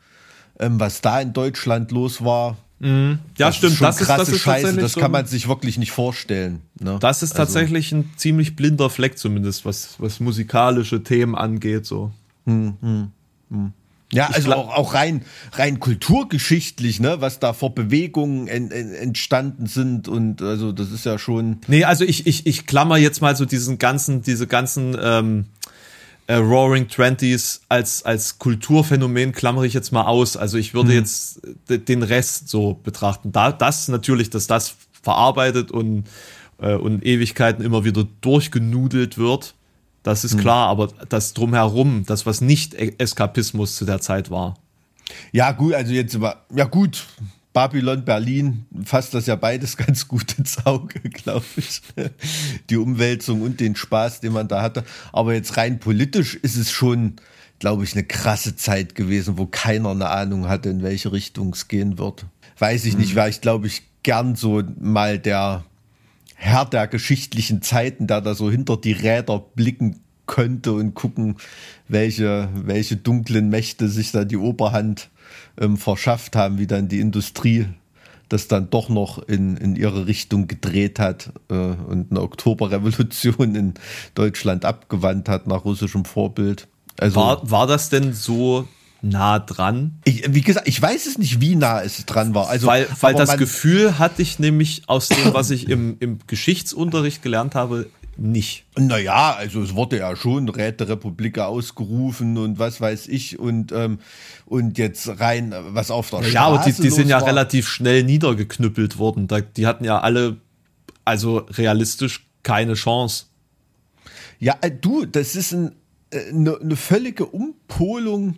ähm, was da in Deutschland los war. Mhm. Ja, das stimmt. Ist das, ist, das ist Scheiße. Das kann man sich wirklich nicht vorstellen. Ne? Das ist also tatsächlich ein ziemlich blinder Fleck, zumindest was, was musikalische Themen angeht. So. Hm, hm, hm. Ja, also auch, auch rein, rein kulturgeschichtlich, ne, was da vor Bewegungen en, en, entstanden sind und also das ist ja schon. Nee, also ich, ich, ich klammer jetzt mal so diesen ganzen, diese ganzen ähm, äh, Roaring Twenties als, als Kulturphänomen klammere ich jetzt mal aus. Also ich würde hm. jetzt den Rest so betrachten. Da, das natürlich, dass das verarbeitet und, äh, und Ewigkeiten immer wieder durchgenudelt wird. Das ist hm. klar, aber das drumherum, das was nicht e-, Eskapismus zu der Zeit war. Ja, gut, also jetzt, ja gut, Babylon, Berlin fasst das ja beides (laughs) ganz gut ins Auge, glaube ich. Die Umwälzung und den Spaß, den man da hatte. Aber jetzt rein politisch ist es schon, glaube ich, eine krasse Zeit gewesen, wo keiner eine Ahnung hatte, in welche Richtung es gehen wird. Weiß ich mhm. nicht, wäre ich, glaube ich, gern so mal der Herr der geschichtlichen Zeiten, der da so hinter die Räder blicken könnte und gucken, welche, welche dunklen Mächte sich da die Oberhand ähm, verschafft haben, wie dann die Industrie das dann doch noch in, in ihre Richtung gedreht hat äh, und eine Oktoberrevolution in Deutschland abgewandt hat nach russischem Vorbild. Also, war, war das denn so nah dran? Ich, wie gesagt, ich weiß es nicht, wie nah es dran war. Also, weil weil das Gefühl hatte ich nämlich aus dem, was ich im, im Geschichtsunterricht gelernt habe, nicht. Naja, also es wurde ja schon Räterepublik ausgerufen und was weiß ich und, ähm, und jetzt rein, was auf der Straße Ja, aber die, die sind ja war. relativ schnell niedergeknüppelt worden. Da, die hatten ja alle, also realistisch keine Chance. Ja, äh, du, das ist ein, eine, äh, eine völlige Umpolung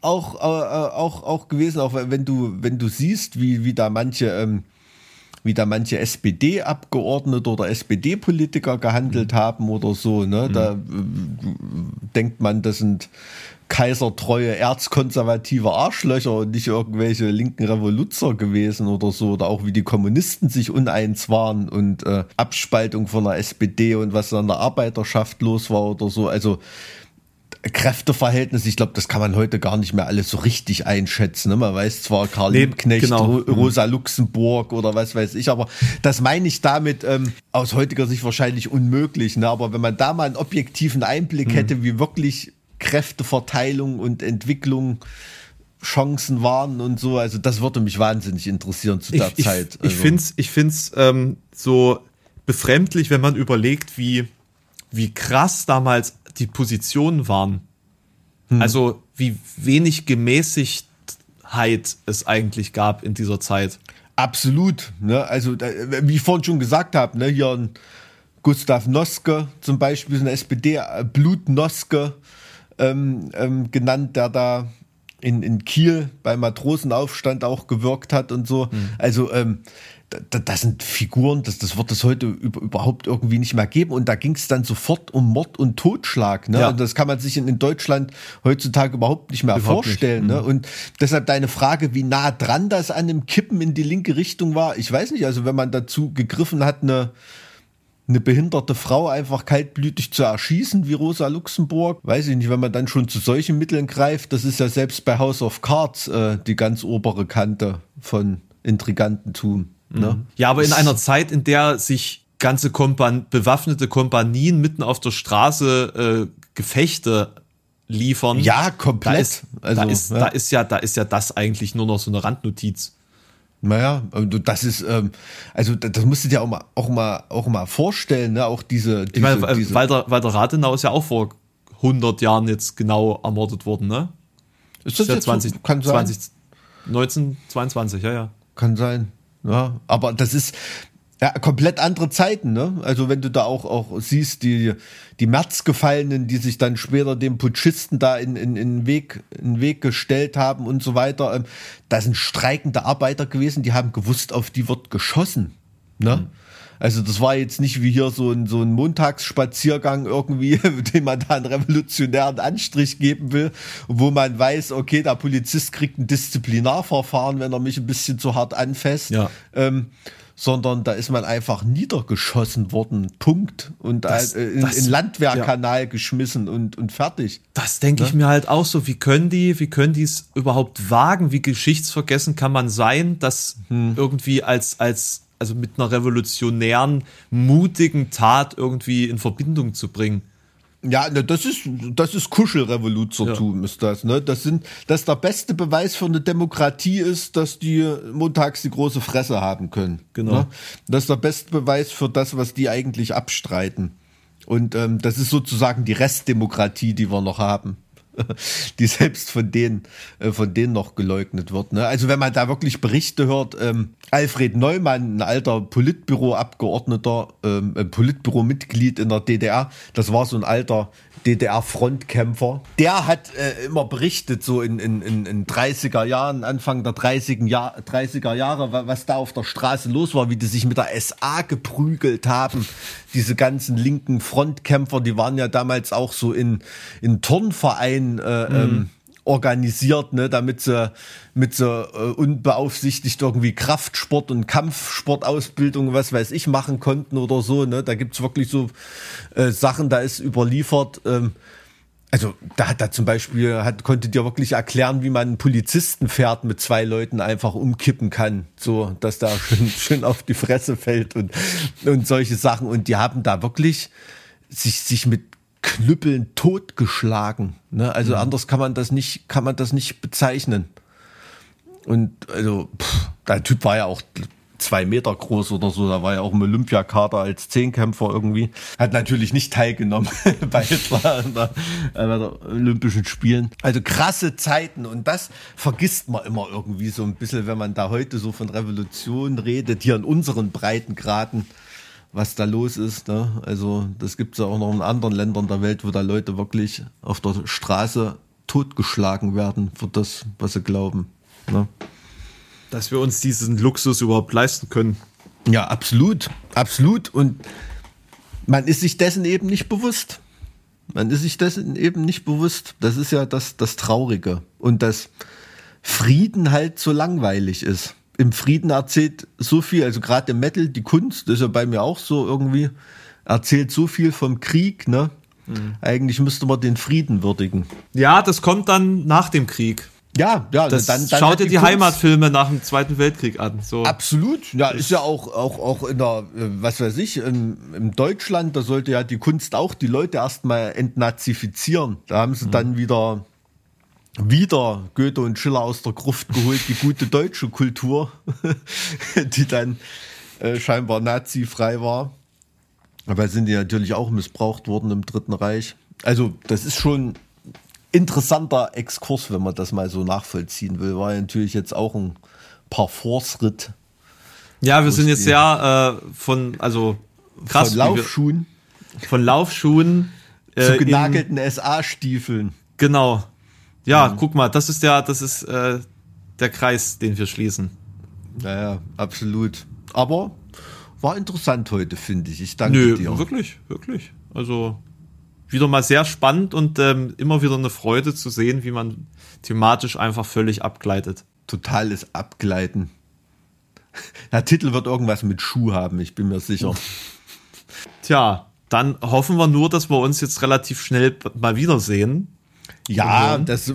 auch, äh, äh, auch, auch gewesen, auch wenn du, wenn du siehst, wie, wie da manche, ähm, wie da manche SPD-Abgeordnete oder SPD-Politiker gehandelt mhm. haben oder so, ne? Mhm. Da äh, denkt man, das sind kaisertreue, erzkonservative Arschlöcher und nicht irgendwelche linken Revoluzer gewesen oder so, oder auch wie die Kommunisten sich uneins waren und äh, Abspaltung von der SPD und was an der Arbeiterschaft los war oder so. Also Kräfteverhältnis, ich glaube, das kann man heute gar nicht mehr alles so richtig einschätzen. Ne? Man weiß zwar Karl nee, Liebknecht, genau. Rosa Luxemburg oder was weiß ich, aber das meine ich damit ähm, aus heutiger Sicht wahrscheinlich unmöglich. Ne? Aber wenn man da mal einen objektiven Einblick hm. hätte, wie wirklich Kräfteverteilung und Entwicklung Chancen waren und so, also das würde mich wahnsinnig interessieren zu der ich, Zeit. Ich, also. ich finde es ich find's, ähm, so befremdlich, wenn man überlegt, wie, wie krass damals die Positionen waren. Hm. Also wie wenig Gemäßigtheit es eigentlich gab in dieser Zeit. Absolut. Ne? Also wie ich vorhin schon gesagt habe, ne? hier ein Gustav Noske zum Beispiel, ein SPD, äh, Blut Noske ähm, ähm, genannt, der da in, in Kiel beim Matrosenaufstand auch gewirkt hat und so. Hm. Also ähm, da, das sind Figuren, das, das wird es heute überhaupt irgendwie nicht mehr geben. Und da ging es dann sofort um Mord und Totschlag. Ne? Ja. Und das kann man sich in, in Deutschland heutzutage überhaupt nicht mehr überhaupt vorstellen. Nicht. Ne? Mhm. Und deshalb deine Frage, wie nah dran das an dem Kippen in die linke Richtung war, ich weiß nicht. Also wenn man dazu gegriffen hat, eine eine behinderte Frau einfach kaltblütig zu erschießen wie Rosa Luxemburg. Weiß ich nicht, wenn man dann schon zu solchen Mitteln greift, das ist ja selbst bei House of Cards äh, die ganz obere Kante von Intrigantentum. Ne? Mhm. Ja, aber in einer Zeit, in der sich ganze Kompan bewaffnete Kompanien mitten auf der Straße äh, Gefechte liefern. Ja, komplett. Da ist, also, da, ist, ja. da ist ja, da ist ja das eigentlich nur noch so eine Randnotiz. Naja, das ist, ähm, also das musst du dir auch mal, auch mal, auch mal vorstellen, ne? Auch diese, diese, ich meine, diese Walter, Walter Rathenau ist ja auch vor 100 Jahren jetzt genau ermordet worden, ne? Ist das, ist ja 20, so? Kann 20, sein. 1922, ja, ja. Kann sein. Ja, aber das ist ja komplett andere Zeiten, ne? Also wenn du da auch, auch siehst, die, die Märzgefallenen, die sich dann später dem Putschisten da in, in, in, Weg, in Weg gestellt haben und so weiter, ähm, da sind streikende Arbeiter gewesen, die haben gewusst, auf die wird geschossen. Ne? Mhm. Also das war jetzt nicht wie hier so ein, so ein Montagsspaziergang irgendwie, (laughs) dem man da einen revolutionären Anstrich geben will, wo man weiß, okay, der Polizist kriegt ein Disziplinarverfahren, wenn er mich ein bisschen zu hart anfasst. Ja. Ähm, sondern da ist man einfach niedergeschossen worden, Punkt. Und das, äh, in, das, in Landwehrkanal ja. geschmissen und, und fertig. Das denke ne? ich mir halt auch so. Wie können die, wie können die es überhaupt wagen? Wie geschichtsvergessen kann man sein, das hm. irgendwie als, als also mit einer revolutionären, mutigen Tat irgendwie in Verbindung zu bringen. Ja, das ist, das ist Kuschelrevolutiontum, ja. ist das, ne? Das sind, dass der beste Beweis für eine Demokratie ist, dass die montags die große Fresse haben können. Genau. Ne? Das ist der beste Beweis für das, was die eigentlich abstreiten. Und ähm, das ist sozusagen die Restdemokratie, die wir noch haben. (laughs) die selbst von denen, äh, von denen noch geleugnet wird. Ne? Also wenn man da wirklich Berichte hört, ähm, Alfred Neumann, ein alter Politbüroabgeordneter, ähm, Politbüromitglied in der DDR, das war so ein alter DDR-Frontkämpfer. Der hat äh, immer berichtet, so in, in, in, in 30er Jahren, Anfang der 30er, Jahr, 30er Jahre, was da auf der Straße los war, wie die sich mit der SA geprügelt haben. Diese ganzen linken Frontkämpfer, die waren ja damals auch so in, in Turnvereinen äh, mhm. ähm, organisiert, ne, damit sie mit so äh, unbeaufsichtigt irgendwie Kraftsport und Kampfsportausbildung, was weiß ich, machen konnten oder so. Ne? Da gibt's wirklich so äh, Sachen, da ist überliefert, ähm, also da hat er zum Beispiel, hat, konnte dir wirklich erklären, wie man Polizisten fährt mit zwei Leuten einfach umkippen kann, so dass da schön, (laughs) schön auf die Fresse fällt und, und solche Sachen. Und die haben da wirklich sich, sich mit Knüppeln totgeschlagen. Ne? Also mhm. anders kann man das nicht, kann man das nicht bezeichnen. Und also, pff, der Typ war ja auch zwei Meter groß oder so. Da war ja auch im Olympiakader als Zehnkämpfer irgendwie. Hat natürlich nicht teilgenommen (laughs) bei etwa der, bei der Olympischen Spielen. Also krasse Zeiten und das vergisst man immer irgendwie so ein bisschen, wenn man da heute so von Revolution redet, hier in unseren Breitengraden was da los ist. Ne? Also das gibt es ja auch noch in anderen Ländern der Welt, wo da Leute wirklich auf der Straße totgeschlagen werden für das, was sie glauben. Ne? dass wir uns diesen Luxus überhaupt leisten können. Ja, absolut, absolut. Und man ist sich dessen eben nicht bewusst. Man ist sich dessen eben nicht bewusst. Das ist ja das, das Traurige. Und dass Frieden halt so langweilig ist. Im Frieden erzählt so viel, also gerade im Metal, die Kunst, das ist ja bei mir auch so irgendwie, erzählt so viel vom Krieg, ne? Mhm. Eigentlich müsste man den Frieden würdigen. Ja, das kommt dann nach dem Krieg. Ja, ja, das dann, dann schaut dir die, die Heimatfilme nach dem Zweiten Weltkrieg an. So. Absolut, ja, ist ja auch, auch, auch in der, äh, was weiß ich, in, in Deutschland, da sollte ja die Kunst auch die Leute erstmal entnazifizieren. Da haben sie mhm. dann wieder, wieder Goethe und Schiller aus der Gruft geholt, die gute deutsche Kultur, (laughs) die dann äh, scheinbar nazifrei war. Aber sind die natürlich auch missbraucht worden im Dritten Reich. Also, das ist schon interessanter Exkurs, wenn man das mal so nachvollziehen will. War ja natürlich jetzt auch ein Parforce-Ritt. Ja, wir sind jetzt ja äh, von, also krass. Von Laufschuhen. Wir, von Laufschuhen. Äh, zu genagelten SA-Stiefeln. Genau. Ja, mhm. guck mal, das ist ja, das ist äh, der Kreis, den wir schließen. Naja, absolut. Aber war interessant heute, finde ich. Ich danke Nö, dir. Wirklich, wirklich. Also wieder mal sehr spannend und ähm, immer wieder eine Freude zu sehen, wie man thematisch einfach völlig abgleitet. Totales Abgleiten. (laughs) Der Titel wird irgendwas mit Schuh haben, ich bin mir sicher. (laughs) Tja, dann hoffen wir nur, dass wir uns jetzt relativ schnell mal wiedersehen. Ja, das, äh,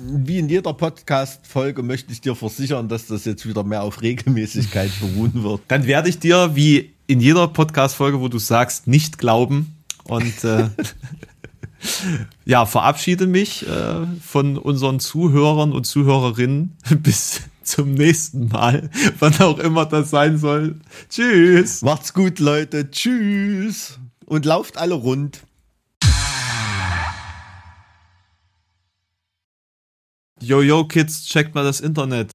wie in jeder Podcast-Folge möchte ich dir versichern, dass das jetzt wieder mehr auf Regelmäßigkeit (laughs) beruhen wird. Dann werde ich dir, wie in jeder Podcast-Folge, wo du sagst, nicht glauben, und äh, (laughs) ja, verabschiede mich äh, von unseren Zuhörern und Zuhörerinnen (laughs) bis zum nächsten Mal, wann auch immer das sein soll. Tschüss. Macht's gut, Leute. Tschüss. Und lauft alle rund. Yo, yo, Kids, checkt mal das Internet.